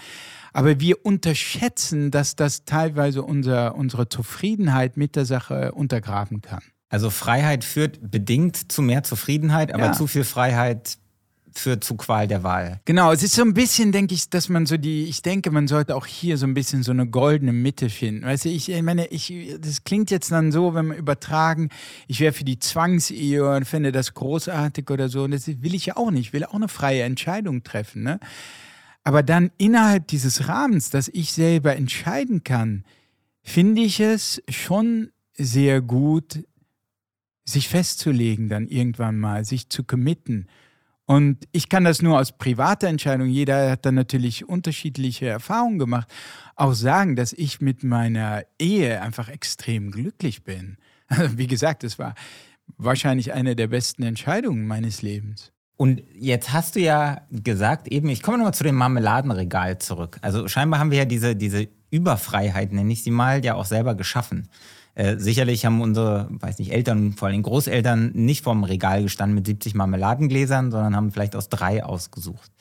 aber wir unterschätzen, dass das teilweise unser, unsere Zufriedenheit mit der Sache untergraben kann. Also Freiheit führt bedingt zu mehr Zufriedenheit, aber Ja. zu viel Freiheit führt zu Qual der Wahl. Genau, es ist so ein bisschen, denke ich, dass man so die, ich denke, man sollte auch hier so ein bisschen so eine goldene Mitte finden. Weißt du, ich, ich meine, ich, das klingt jetzt dann so, wenn wir übertragen, ich wäre für die Zwangsehe und finde das großartig oder so. Und das will ich ja auch nicht. Ich will auch eine freie Entscheidung treffen. Ne? Aber dann innerhalb dieses Rahmens, dass ich selber entscheiden kann, finde ich es schon sehr gut, sich festzulegen, dann irgendwann mal, sich zu committen. Und ich kann das nur aus privater Entscheidung, jeder hat dann natürlich unterschiedliche Erfahrungen gemacht, auch sagen, dass ich mit meiner Ehe einfach extrem glücklich bin. Also wie gesagt, es war wahrscheinlich eine der besten Entscheidungen meines Lebens. Und jetzt hast du ja gesagt, eben, ich komme nochmal zu dem Marmeladenregal zurück. Also scheinbar haben wir ja diese, diese Überfreiheit, nenne ich sie mal, ja auch selber geschaffen. Äh, sicherlich haben unsere, weiß nicht, Eltern, vor allem Großeltern, nicht vorm Regal gestanden mit 70 Marmeladengläsern, sondern haben vielleicht aus drei ausgesucht.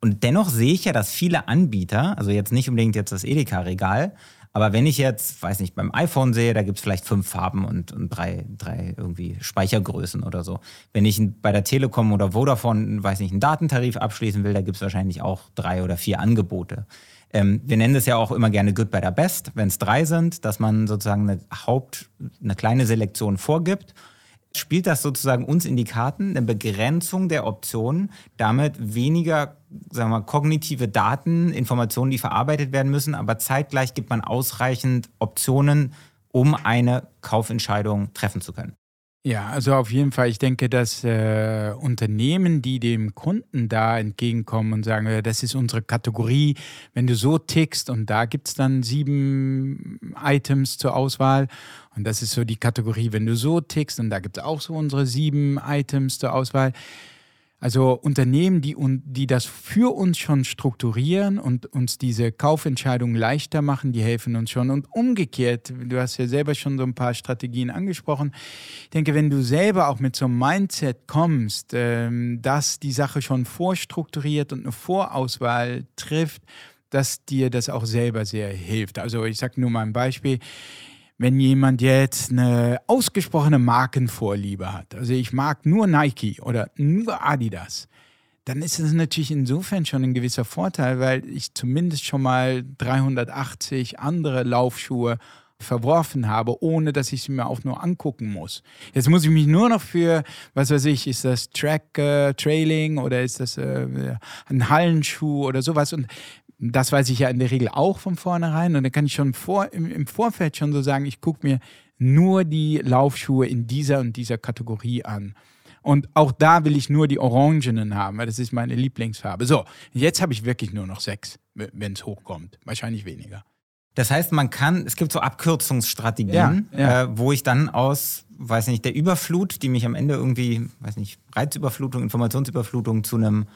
Und dennoch sehe ich ja, dass viele Anbieter, also jetzt nicht unbedingt jetzt das Edeka-Regal, aber wenn ich jetzt, weiß nicht, beim iPhone sehe, da gibt es vielleicht fünf Farben und, und drei, drei irgendwie Speichergrößen oder so. Wenn ich bei der Telekom oder Vodafone, weiß nicht, einen Datentarif abschließen will, da gibt es wahrscheinlich auch drei oder vier Angebote. Ähm, wir nennen es ja auch immer gerne Good, Better, Best, wenn es drei sind, dass man sozusagen eine Haupt, eine kleine Selektion vorgibt. Spielt das sozusagen uns in die Karten, eine Begrenzung der Optionen, damit weniger, sagen wir mal, kognitive Daten, Informationen, die verarbeitet werden müssen, aber zeitgleich gibt man ausreichend Optionen, um eine Kaufentscheidung treffen zu können. Ja, also auf jeden Fall. Ich denke, dass äh, Unternehmen, die dem Kunden da entgegenkommen und sagen, äh, das ist unsere Kategorie, wenn du so tickst und da gibt es dann sieben Items zur Auswahl und das ist so die Kategorie, wenn du so tickst und da gibt es auch so unsere sieben Items zur Auswahl. Also Unternehmen, die, die das für uns schon strukturieren und uns diese Kaufentscheidungen leichter machen, die helfen uns schon. Und umgekehrt, du hast ja selber schon so ein paar Strategien angesprochen. Ich denke, wenn du selber auch mit so einem Mindset kommst, ähm, dass die Sache schon vorstrukturiert und eine Vorauswahl trifft, dass dir das auch selber sehr hilft. Also ich sage nur mal ein Beispiel wenn jemand jetzt eine ausgesprochene Markenvorliebe hat, also ich mag nur Nike oder nur Adidas, dann ist es natürlich insofern schon ein gewisser Vorteil, weil ich zumindest schon mal 380 andere Laufschuhe verworfen habe, ohne dass ich sie mir auch nur angucken muss. Jetzt muss ich mich nur noch für, was weiß ich, ist das Track äh, Trailing oder ist das äh, ein Hallenschuh oder sowas und das weiß ich ja in der Regel auch von vornherein und dann kann ich schon vor, im, im Vorfeld schon so sagen, ich gucke mir nur die Laufschuhe in dieser und dieser Kategorie an. Und auch da will ich nur die Orangenen haben, weil das ist meine Lieblingsfarbe. So, jetzt habe ich wirklich nur noch sechs, wenn es hochkommt. Wahrscheinlich weniger. Das heißt, man kann, es gibt so Abkürzungsstrategien, Ja, ja. Äh, wo ich dann aus, weiß nicht, der Überflut, die mich am Ende irgendwie, weiß nicht, Reizüberflutung, Informationsüberflutung zu einem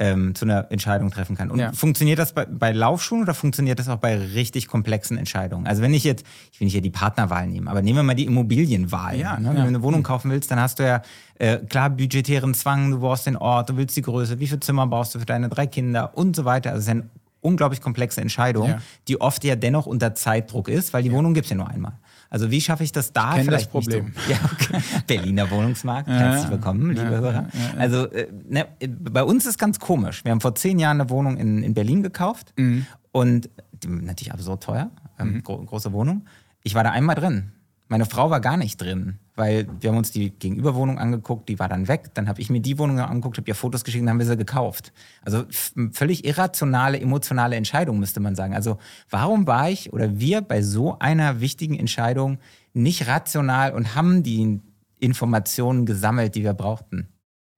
ähm, zu einer Entscheidung treffen kann. Und Ja. funktioniert das bei, bei Laufschuhen oder funktioniert das auch bei richtig komplexen Entscheidungen? Also wenn ich jetzt, ich will nicht hier die Partnerwahl nehmen, aber nehmen wir mal die Immobilienwahl. Ja, ne? ja. Wenn du eine Wohnung kaufen willst, dann hast du ja äh, klar budgetären Zwang, du brauchst den Ort, du willst die Größe, wie viele Zimmer brauchst du für deine drei Kinder und so weiter. Also es ist eine unglaublich komplexe Entscheidung, die oft ja dennoch unter Zeitdruck ist, weil die Wohnung gibt es ja nur einmal. Also wie schaffe ich das da? kenn das vielleicht nicht Problem. So? Ja, okay. Berliner Wohnungsmarkt, herzlich willkommen, liebe Hörer. Also äh, ne, bei uns ist ganz komisch. Wir haben vor zehn Jahren eine Wohnung in, in Berlin gekauft Mhm. und die, natürlich absurd teuer, ähm, gro große Wohnung. Ich war da einmal drin. Meine Frau war gar nicht drin, weil wir haben uns die Gegenüberwohnung angeguckt, die war dann weg. Dann habe ich mir die Wohnung angeguckt, habe ihr Fotos geschickt, dann haben wir sie gekauft. Also völlig irrationale, emotionale Entscheidung, müsste man sagen. Also warum war ich oder wir bei so einer wichtigen Entscheidung nicht rational und haben die Informationen gesammelt, die wir brauchten?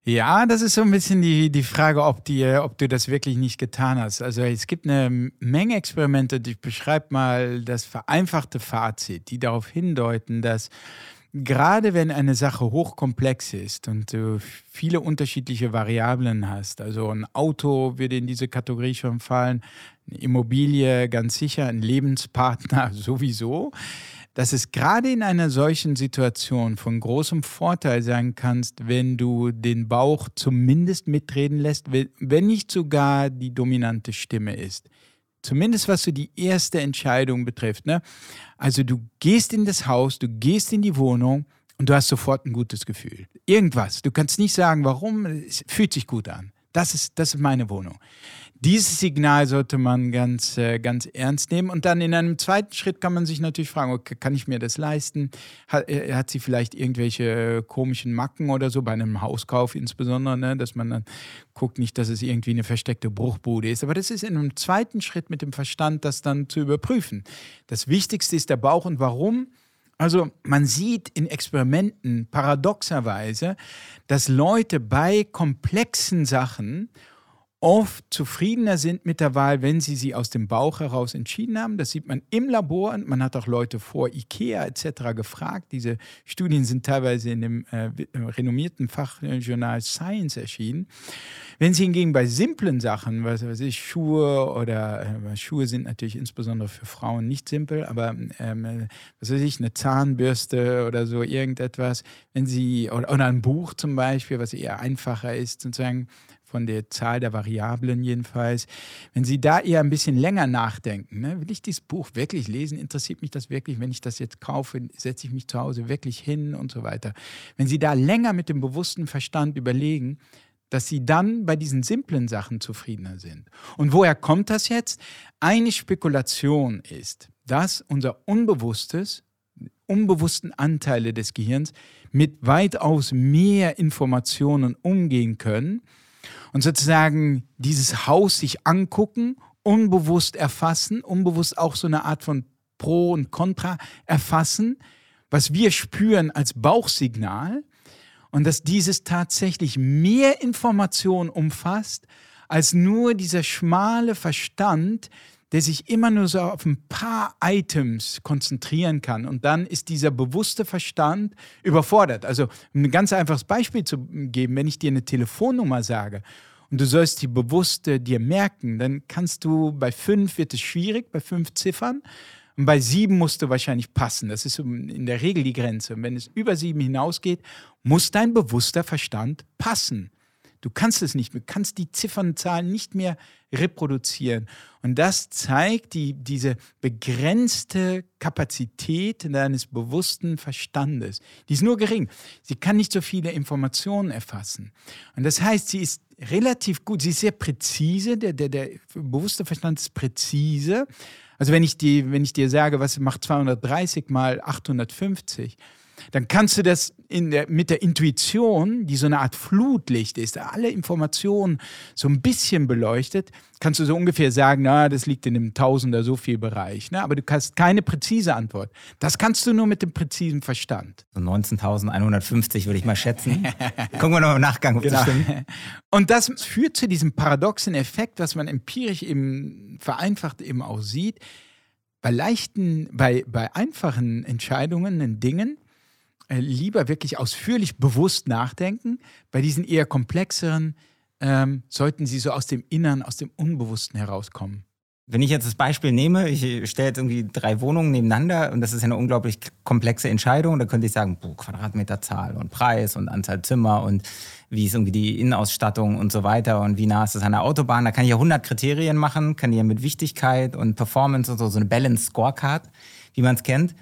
Ja, das ist so ein bisschen die, die Frage, ob, die, ob du das wirklich nicht getan hast. Also es gibt eine Menge Experimente, ich beschreibe mal das vereinfachte Fazit, die darauf hindeuten, dass gerade wenn eine Sache hochkomplex ist und du viele unterschiedliche Variablen hast, also ein Auto würde in diese Kategorie schon fallen, eine Immobilie ganz sicher, ein Lebenspartner sowieso, dass es gerade in einer solchen Situation von großem Vorteil sein kannst, wenn du den Bauch zumindest mitreden lässt, wenn nicht sogar die dominante Stimme ist. Zumindest was so die erste Entscheidung betrifft. Ne? Also du gehst in das Haus, du gehst in die Wohnung und du hast sofort ein gutes Gefühl. Irgendwas. Du kannst nicht sagen, warum, es fühlt sich gut an. Das ist, das ist meine Wohnung. Dieses Signal sollte man ganz, äh, ganz ernst nehmen. Und dann in einem zweiten Schritt kann man sich natürlich fragen, okay, kann ich mir das leisten? Hat, äh, hat sie vielleicht irgendwelche komischen Macken oder so, bei einem Hauskauf insbesondere, ne? dass man dann guckt, nicht, dass es irgendwie eine versteckte Bruchbude ist. Aber das ist in einem zweiten Schritt mit dem Verstand, das dann zu überprüfen. Das Wichtigste ist der Bauch und warum? Also man sieht in Experimenten paradoxerweise, dass Leute bei komplexen Sachen oft zufriedener sind mit der Wahl, wenn sie sie aus dem Bauch heraus entschieden haben. Das sieht man im Labor und man hat auch Leute vor IKEA etc. gefragt. Diese Studien sind teilweise in dem äh, renommierten Fachjournal Science erschienen. Wenn sie hingegen bei simplen Sachen, was weiß ich, Schuhe oder äh, Schuhe sind natürlich insbesondere für Frauen nicht simpel, aber ähm, was weiß ich, eine Zahnbürste oder so irgendetwas, wenn sie oder, oder ein Buch zum Beispiel, was eher einfacher ist, sozusagen von der Zahl der Variablen jedenfalls. Wenn Sie da eher ein bisschen länger nachdenken, ne, will ich dieses Buch wirklich lesen? Interessiert mich das wirklich? Wenn ich das jetzt kaufe, setze ich mich zu Hause wirklich hin und so weiter. Wenn Sie da länger mit dem bewussten Verstand überlegen, dass sie dann bei diesen simplen Sachen zufriedener sind. Und woher kommt das jetzt? Eine Spekulation ist, dass unser Unbewusstes, unbewussten Anteile des Gehirns mit weitaus mehr Informationen umgehen können und sozusagen dieses Haus sich angucken, unbewusst erfassen, unbewusst auch so eine Art von Pro und Contra erfassen, was wir spüren als Bauchsignal und dass dieses tatsächlich mehr Informationen umfasst als nur dieser schmale Verstand, der sich immer nur so auf ein paar Items konzentrieren kann. Und dann ist dieser bewusste Verstand überfordert. Also, um ein ganz einfaches Beispiel zu geben, wenn ich dir eine Telefonnummer sage und du sollst die bewusste dir merken, dann kannst du bei fünf wird es schwierig, bei fünf Ziffern. Und bei sieben musst du wahrscheinlich passen. Das ist in der Regel die Grenze. Und wenn es über sieben hinausgeht, muss dein bewusster Verstand passen. Du kannst es nicht, du kannst die Ziffernzahlen nicht mehr reproduzieren. Und das zeigt die, diese begrenzte Kapazität deines bewussten Verstandes. Die ist nur gering. Sie kann nicht so viele Informationen erfassen. Und das heißt, sie ist relativ gut, sie ist sehr präzise, der, der, der bewusste Verstand ist präzise. Also wenn ich, die, wenn ich dir sage, was macht 230 mal 850, dann kannst du das der, mit der Intuition, die so eine Art Flutlicht ist, alle Informationen so ein bisschen beleuchtet, kannst du so ungefähr sagen, na, das liegt in dem Tausender so viel Bereich. Ne? Aber du hast keine präzise Antwort. Das kannst du nur mit dem präzisen Verstand. So 19.150 würde ich mal schätzen. Gucken wir noch im Nachgang, ob genau. das stimmt. Und das führt zu diesem paradoxen Effekt, was man empirisch eben vereinfacht eben auch sieht. Bei leichten, bei, bei einfachen Entscheidungen in Dingen äh, lieber wirklich ausführlich bewusst nachdenken. Bei diesen eher komplexeren ähm, sollten sie so aus dem Innern, aus dem Unbewussten herauskommen. Wenn ich jetzt das Beispiel nehme, ich stelle jetzt irgendwie drei Wohnungen nebeneinander und das ist ja eine unglaublich komplexe Entscheidung, da könnte ich sagen, boah, Quadratmeterzahl und Preis und Anzahl Zimmer und wie ist irgendwie die Innenausstattung und so weiter und wie nah ist es an der Autobahn. Da kann ich ja 100 Kriterien machen, kann ich ja mit Wichtigkeit und Performance und so, so eine Balance Scorecard, wie man es kennt.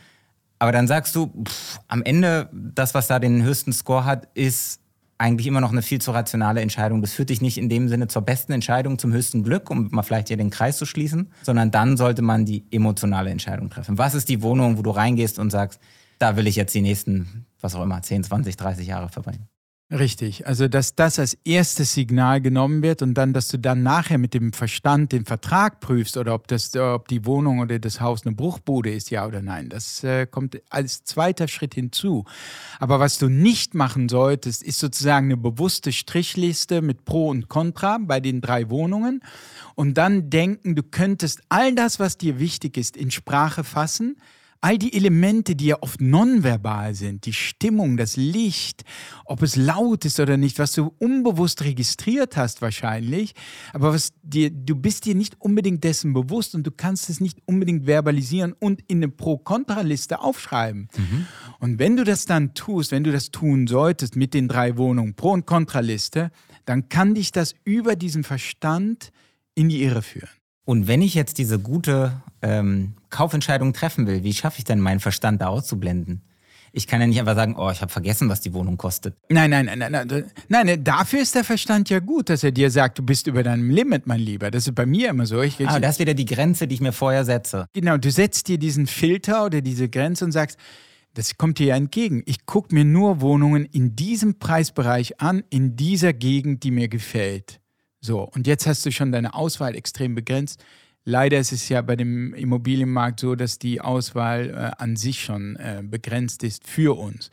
Aber dann sagst du, pff, am Ende, das, was da den höchsten Score hat, ist eigentlich immer noch eine viel zu rationale Entscheidung. Das führt dich nicht in dem Sinne zur besten Entscheidung, zum höchsten Glück, um mal vielleicht hier den Kreis zu schließen, sondern dann sollte man die emotionale Entscheidung treffen. Was ist die Wohnung, wo du reingehst und sagst, da will ich jetzt die nächsten, was auch immer, 10, 20, 30 Jahre verbringen. Richtig, also dass das als erstes Signal genommen wird und dann, dass du dann nachher mit dem Verstand den Vertrag prüfst oder ob, das, ob die Wohnung oder das Haus eine Bruchbude ist, ja oder nein. Das äh, kommt als zweiter Schritt hinzu. Aber was du nicht machen solltest, ist sozusagen eine bewusste Strichliste mit Pro und Contra bei den drei Wohnungen und dann denken, du könntest all das, was dir wichtig ist, in Sprache fassen all die Elemente, die ja oft nonverbal sind, die Stimmung, das Licht, ob es laut ist oder nicht, was du unbewusst registriert hast wahrscheinlich, aber was dir, du bist dir nicht unbedingt dessen bewusst und du kannst es nicht unbedingt verbalisieren und in eine Pro-Kontra-Liste aufschreiben. Mhm. Und wenn du das dann tust, wenn du das tun solltest mit den drei Wohnungen, Pro- und Kontraliste, dann kann dich das über diesen Verstand in die Irre führen. Und wenn ich jetzt diese gute ähm, Kaufentscheidung treffen will, wie schaffe ich denn meinen Verstand da auszublenden? Ich kann ja nicht einfach sagen, oh, ich habe vergessen, was die Wohnung kostet. Nein, nein, nein, nein, nein. Nein, dafür ist der Verstand ja gut, dass er dir sagt, du bist über deinem Limit, mein Lieber. Das ist bei mir immer so. Ich, ah, das ist wieder die Grenze, die ich mir vorher setze. Genau, du setzt dir diesen Filter oder diese Grenze und sagst, das kommt dir ja entgegen. Ich gucke mir nur Wohnungen in diesem Preisbereich an, in dieser Gegend, die mir gefällt. So, und jetzt hast du schon deine Auswahl extrem begrenzt. Leider ist es ja bei dem Immobilienmarkt so, dass die Auswahl äh, an sich schon äh, begrenzt ist für uns.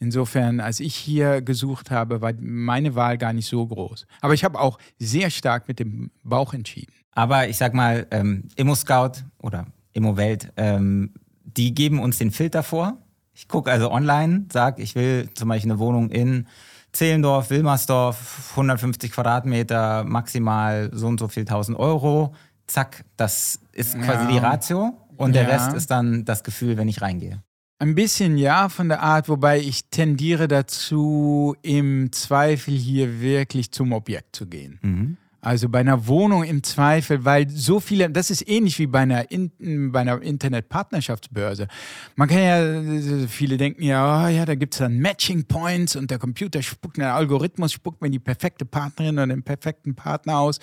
Insofern, als ich hier gesucht habe, war meine Wahl gar nicht so groß. Aber ich habe auch sehr stark mit dem Bauch entschieden. Aber ich sag mal, ähm, Immo-Scout oder Immo-Welt, ähm, die geben uns den Filter vor. Ich gucke also online, sage, ich will zum Beispiel eine Wohnung in Zehlendorf, Wilmersdorf, 150 Quadratmeter, maximal so und so viel 1000 Euro. Zack, das ist quasi ja. die Ratio. Und ja. der Rest ist dann das Gefühl, wenn ich reingehe. Ein bisschen ja, von der Art, wobei ich tendiere dazu, im Zweifel hier wirklich zum Objekt zu gehen. Mhm. Also bei einer Wohnung im Zweifel, weil so viele, das ist ähnlich wie bei einer, in, bei einer Internetpartnerschaftsbörse. Man kann ja, viele denken ja, oh ja, da gibt es dann Matching Points und der Computer spuckt, der Algorithmus spuckt mir die perfekte Partnerin oder den perfekten Partner aus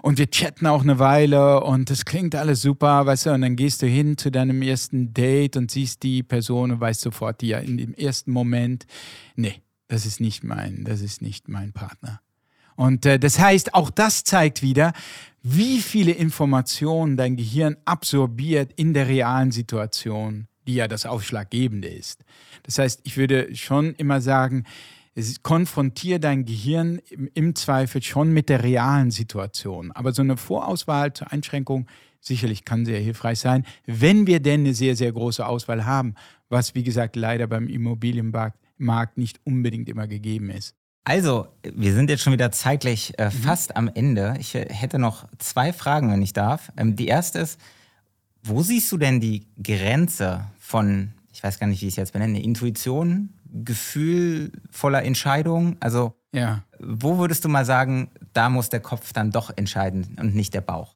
und wir chatten auch eine Weile und das klingt alles super, weißt du, und dann gehst du hin zu deinem ersten Date und siehst die Person und weißt sofort, die ja in dem ersten Moment, nee, das ist nicht mein, das ist nicht mein Partner. Und äh, das heißt, auch das zeigt wieder, wie viele Informationen dein Gehirn absorbiert in der realen Situation, die ja das Ausschlaggebende ist. Das heißt, ich würde schon immer sagen, konfrontiere dein Gehirn im, im Zweifel schon mit der realen Situation. Aber so eine Vorauswahl zur Einschränkung sicherlich kann sehr hilfreich sein, wenn wir denn eine sehr, sehr große Auswahl haben, was wie gesagt leider beim Immobilienmarkt nicht unbedingt immer gegeben ist. Also, wir sind jetzt schon wieder zeitlich äh, mhm. fast am Ende. Ich äh, hätte noch zwei Fragen, wenn ich darf. Ähm, die erste ist, wo siehst du denn die Grenze von, ich weiß gar nicht, wie ich es jetzt benenne, Intuition, Gefühl voller Entscheidung? Also, ja. wo würdest du mal sagen, da muss der Kopf dann doch entscheiden und nicht der Bauch?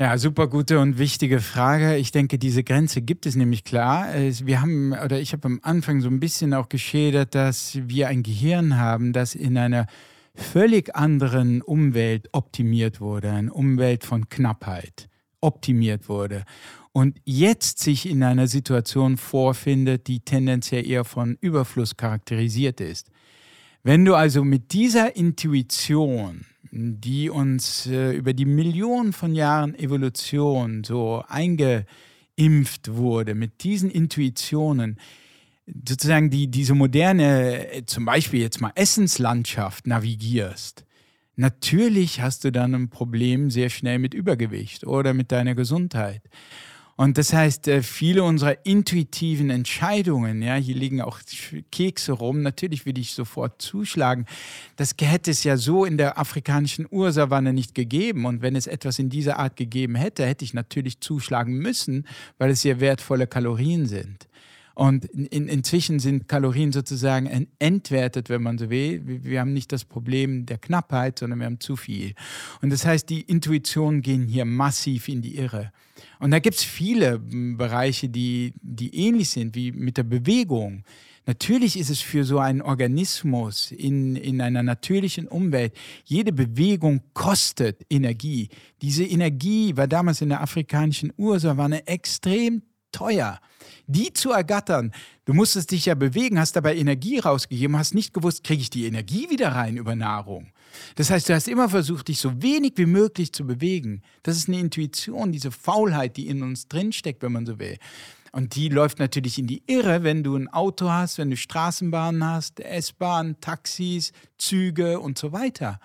Ja, super gute und wichtige Frage. Ich denke, diese Grenze gibt es nämlich klar. Wir haben, oder ich habe am Anfang so ein bisschen auch geschildert, dass wir ein Gehirn haben, das in einer völlig anderen Umwelt optimiert wurde, eine Umwelt von Knappheit optimiert wurde und jetzt sich in einer Situation vorfindet, die tendenziell eher von Überfluss charakterisiert ist. Wenn du also mit dieser Intuition die uns äh, über die Millionen von Jahren Evolution so eingeimpft wurde, mit diesen Intuitionen, sozusagen die, diese moderne, äh, zum Beispiel jetzt mal Essenslandschaft navigierst, natürlich hast du dann ein Problem sehr schnell mit Übergewicht oder mit deiner Gesundheit. Und das heißt, äh, viele unserer intuitiven Entscheidungen, ja, hier liegen auch Kekse rum, natürlich würde ich sofort zuschlagen. Das hätte es ja so in der afrikanischen Ursavanne nicht gegeben. Und wenn es etwas in dieser Art gegeben hätte, hätte ich natürlich zuschlagen müssen, weil es sehr wertvolle Kalorien sind. Und in, inzwischen sind Kalorien sozusagen entwertet, wenn man so will. Wir haben nicht das Problem der Knappheit, sondern wir haben zu viel. Und das heißt, die Intuitionen gehen hier massiv in die Irre. Und da gibt es viele Bereiche, die, die ähnlich sind, wie mit der Bewegung. Natürlich ist es für so einen Organismus in, in einer natürlichen Umwelt, jede Bewegung kostet Energie. Diese Energie war damals in der afrikanischen Ursavanne extrem teuer. Die zu ergattern, du musstest dich ja bewegen, hast dabei Energie rausgegeben, hast nicht gewusst, kriege ich die Energie wieder rein über Nahrung. Das heißt, du hast immer versucht, dich so wenig wie möglich zu bewegen. Das ist eine Intuition, diese Faulheit, die in uns drinsteckt, wenn man so will. Und die läuft natürlich in die Irre, wenn du ein Auto hast, wenn du Straßenbahnen hast, S-Bahn, Taxis, Züge und so weiter.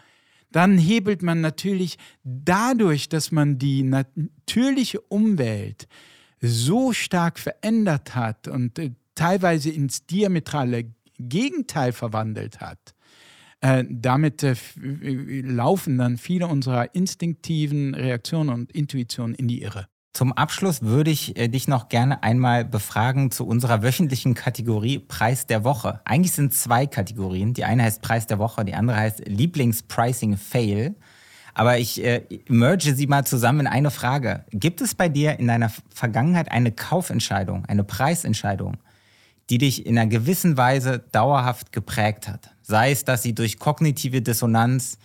Dann hebelt man natürlich dadurch, dass man die natürliche Umwelt so stark verändert hat und äh, teilweise ins diametrale Gegenteil verwandelt hat, äh, damit äh, äh, laufen dann viele unserer instinktiven Reaktionen und Intuitionen in die Irre. Zum Abschluss würde ich äh, dich noch gerne einmal befragen zu unserer wöchentlichen Kategorie Preis der Woche. Eigentlich sind zwei Kategorien. Die eine heißt Preis der Woche, die andere heißt Lieblingspricing Fail. Aber ich äh, merge sie mal zusammen in eine Frage. Gibt es bei dir in deiner Vergangenheit eine Kaufentscheidung, eine Preisentscheidung, die dich in einer gewissen Weise dauerhaft geprägt hat? Sei es, dass sie durch kognitive Dissonanz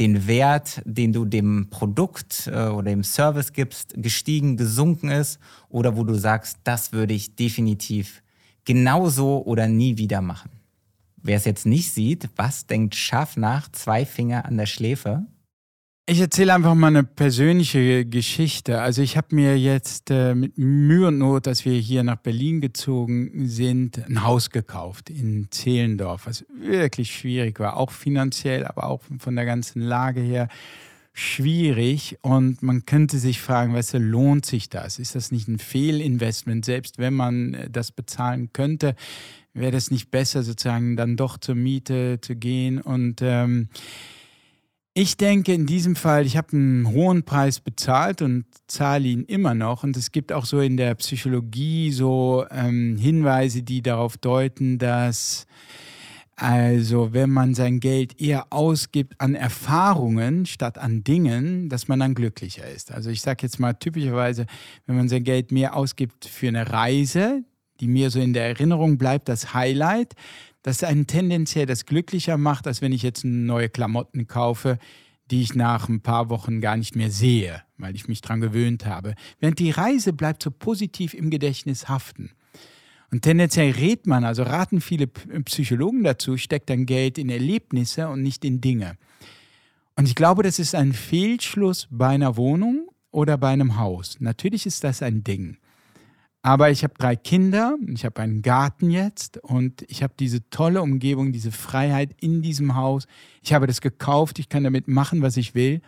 den Wert, den du dem Produkt äh, oder dem Service gibst, gestiegen, gesunken ist oder wo du sagst, das würde ich definitiv genauso oder nie wieder machen. Wer es jetzt nicht sieht, was denkt scharf nach, zwei Finger an der Schläfe? Ich erzähle einfach mal eine persönliche Geschichte. Also ich habe mir jetzt äh, mit Mühe und Not, dass wir hier nach Berlin gezogen sind, ein Haus gekauft in Zehlendorf, was wirklich schwierig war, auch finanziell, aber auch von der ganzen Lage her schwierig. Und man könnte sich fragen, weißt du, lohnt sich das? Ist das nicht ein Fehlinvestment? Selbst wenn man äh, das bezahlen könnte, wäre das nicht besser, sozusagen dann doch zur Miete zu gehen und ähm, ich denke in diesem Fall, ich habe einen hohen Preis bezahlt und zahle ihn immer noch. Und es gibt auch so in der Psychologie so ähm, Hinweise, die darauf deuten, dass also wenn man sein Geld eher ausgibt an Erfahrungen statt an Dingen, dass man dann glücklicher ist. Also ich sage jetzt mal typischerweise, wenn man sein Geld mehr ausgibt für eine Reise, die mir so in der Erinnerung bleibt, das Highlight, das einen tendenziell das glücklicher macht, als wenn ich jetzt neue Klamotten kaufe, die ich nach ein paar Wochen gar nicht mehr sehe, weil ich mich daran gewöhnt habe. Während die Reise bleibt so positiv im Gedächtnis haften. Und tendenziell rät man, also raten viele Psychologen dazu, steckt dann Geld in Erlebnisse und nicht in Dinge. Und ich glaube, das ist ein Fehlschluss bei einer Wohnung oder bei einem Haus. Natürlich ist das ein Ding. Aber ich habe drei Kinder, ich habe einen Garten jetzt und ich habe diese tolle Umgebung, diese Freiheit in diesem Haus. Ich habe das gekauft, ich kann damit machen, was ich will.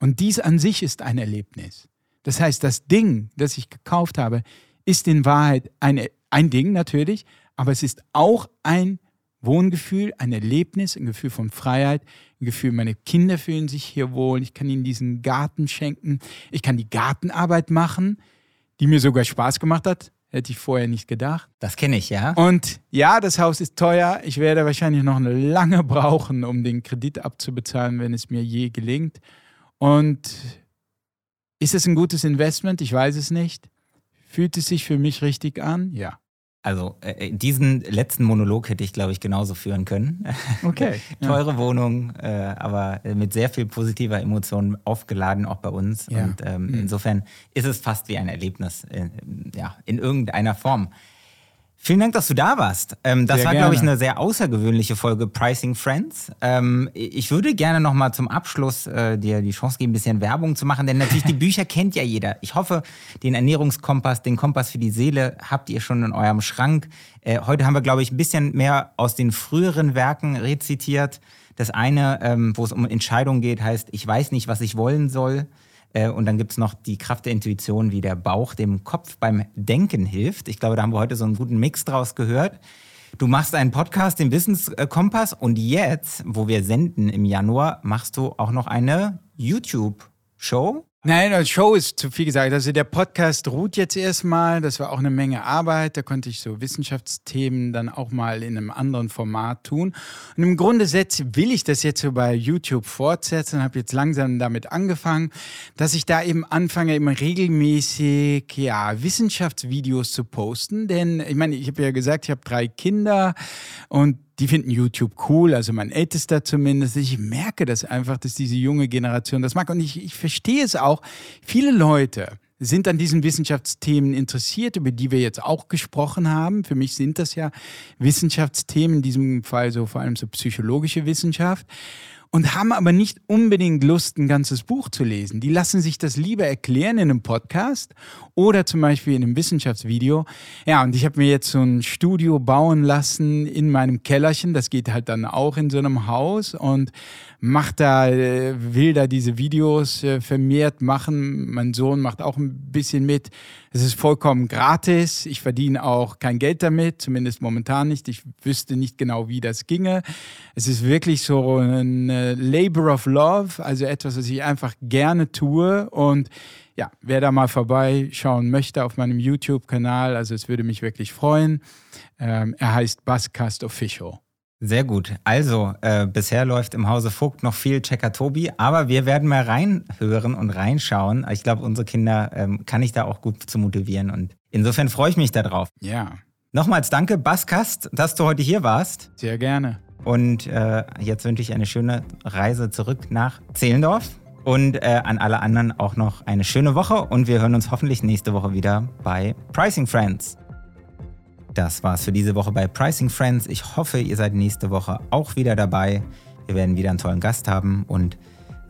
Und dies an sich ist ein Erlebnis. Das heißt, das Ding, das ich gekauft habe, ist in Wahrheit ein, ein Ding natürlich, aber es ist auch ein Wohngefühl, ein Erlebnis, ein Gefühl von Freiheit, ein Gefühl, meine Kinder fühlen sich hier wohl, ich kann ihnen diesen Garten schenken, ich kann die Gartenarbeit machen die mir sogar Spaß gemacht hat. Hätte ich vorher nicht gedacht. Das kenne ich, ja. Und ja, das Haus ist teuer. Ich werde wahrscheinlich noch eine lange brauchen, um den Kredit abzubezahlen, wenn es mir je gelingt. Und ist es ein gutes Investment? Ich weiß es nicht. Fühlt es sich für mich richtig an? Ja. Also äh, äh, diesen letzten Monolog hätte ich, glaube ich, genauso führen können. Okay. Teure ja. Wohnung, äh, aber mit sehr viel positiver Emotion aufgeladen, auch bei uns. Ja. Und ähm, mhm. insofern ist es fast wie ein Erlebnis, äh, ja, in irgendeiner Form. Vielen Dank, dass du da warst. Ähm, das sehr war, glaube ich, eine sehr außergewöhnliche Folge Pricing Friends. Ähm, ich würde gerne noch mal zum Abschluss äh, dir die Chance geben, ein bisschen Werbung zu machen, denn natürlich die Bücher kennt ja jeder. Ich hoffe, den Ernährungskompass, den Kompass für die Seele habt ihr schon in eurem Schrank. Äh, heute haben wir, glaube ich, ein bisschen mehr aus den früheren Werken rezitiert. Das eine, ähm, wo es um Entscheidungen geht, heißt, ich weiß nicht, was ich wollen soll. Äh, und dann gibt es noch die Kraft der Intuition, wie der Bauch dem Kopf beim Denken hilft. Ich glaube, da haben wir heute so einen guten Mix draus gehört. Du machst einen Podcast, den Wissenskompass, und jetzt, wo wir senden im Januar, machst du auch noch eine YouTube-Show. Nein, Show ist zu viel gesagt. Also der Podcast ruht jetzt erstmal. Das war auch eine Menge Arbeit. Da konnte ich so Wissenschaftsthemen dann auch mal in einem anderen Format tun. Und im Grunde will ich das jetzt so bei YouTube fortsetzen. Habe jetzt langsam damit angefangen, dass ich da eben anfange, immer regelmäßig ja Wissenschaftsvideos zu posten. Denn ich meine, ich habe ja gesagt, ich habe drei Kinder und die finden YouTube cool, also mein Ältester zumindest. Ich merke das einfach, dass diese junge Generation das mag. Und ich, ich verstehe es auch. Viele Leute sind an diesen Wissenschaftsthemen interessiert, über die wir jetzt auch gesprochen haben. Für mich sind das ja Wissenschaftsthemen, in diesem Fall so vor allem so psychologische Wissenschaft und haben aber nicht unbedingt Lust, ein ganzes Buch zu lesen. Die lassen sich das lieber erklären in einem Podcast oder zum Beispiel in einem Wissenschaftsvideo. Ja, und ich habe mir jetzt so ein Studio bauen lassen in meinem Kellerchen. Das geht halt dann auch in so einem Haus und macht da, äh, will da diese Videos äh, vermehrt machen. Mein Sohn macht auch ein bisschen mit. Es ist vollkommen gratis. Ich verdiene auch kein Geld damit, zumindest momentan nicht. Ich wüsste nicht genau, wie das ginge. Es ist wirklich so ein äh, Labor of Love, also etwas, was ich einfach gerne tue. Und ja, wer da mal vorbeischauen möchte auf meinem YouTube-Kanal, also es würde mich wirklich freuen. Ähm, er heißt Buzzcast Official. Sehr gut. Also, äh, bisher läuft im Hause Vogt noch viel Checker Tobi, aber wir werden mal reinhören und reinschauen. Ich glaube, unsere Kinder ähm, kann ich da auch gut zu motivieren und insofern freue ich mich darauf. Ja. Nochmals danke, Baskast, dass du heute hier warst. Sehr gerne. Und äh, jetzt wünsche ich eine schöne Reise zurück nach Zehlendorf und äh, an alle anderen auch noch eine schöne Woche und wir hören uns hoffentlich nächste Woche wieder bei Pricing Friends. Das war's für diese Woche bei Pricing Friends. Ich hoffe, ihr seid nächste Woche auch wieder dabei. Wir werden wieder einen tollen Gast haben und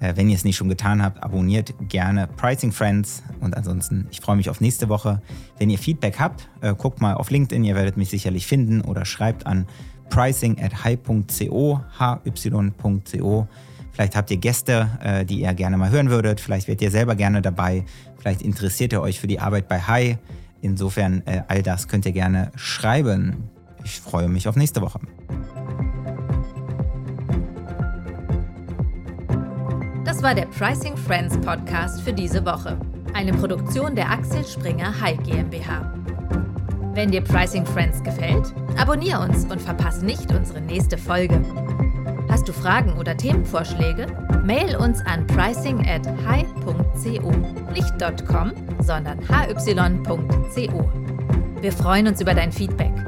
äh, wenn ihr es nicht schon getan habt, abonniert gerne Pricing Friends. Und ansonsten, ich freue mich auf nächste Woche. Wenn ihr Feedback habt, äh, guckt mal auf LinkedIn, ihr werdet mich sicherlich finden oder schreibt an pricing at hy.co, hy.co. Vielleicht habt ihr Gäste, äh, die ihr gerne mal hören würdet. Vielleicht werdet ihr selber gerne dabei. Vielleicht interessiert ihr euch für die Arbeit bei Hi. Insofern, äh, all das könnt ihr gerne schreiben. Ich freue mich auf nächste Woche. Das war der Pricing Friends Podcast für diese Woche. Eine Produktion der Axel Springer High GmbH. Wenn dir Pricing Friends gefällt, abonniere uns und verpasse nicht unsere nächste Folge. Hast du Fragen oder Themenvorschläge? Mail uns an pricing at hi.co. Nicht .com, sondern hy.co. Wir freuen uns über dein Feedback.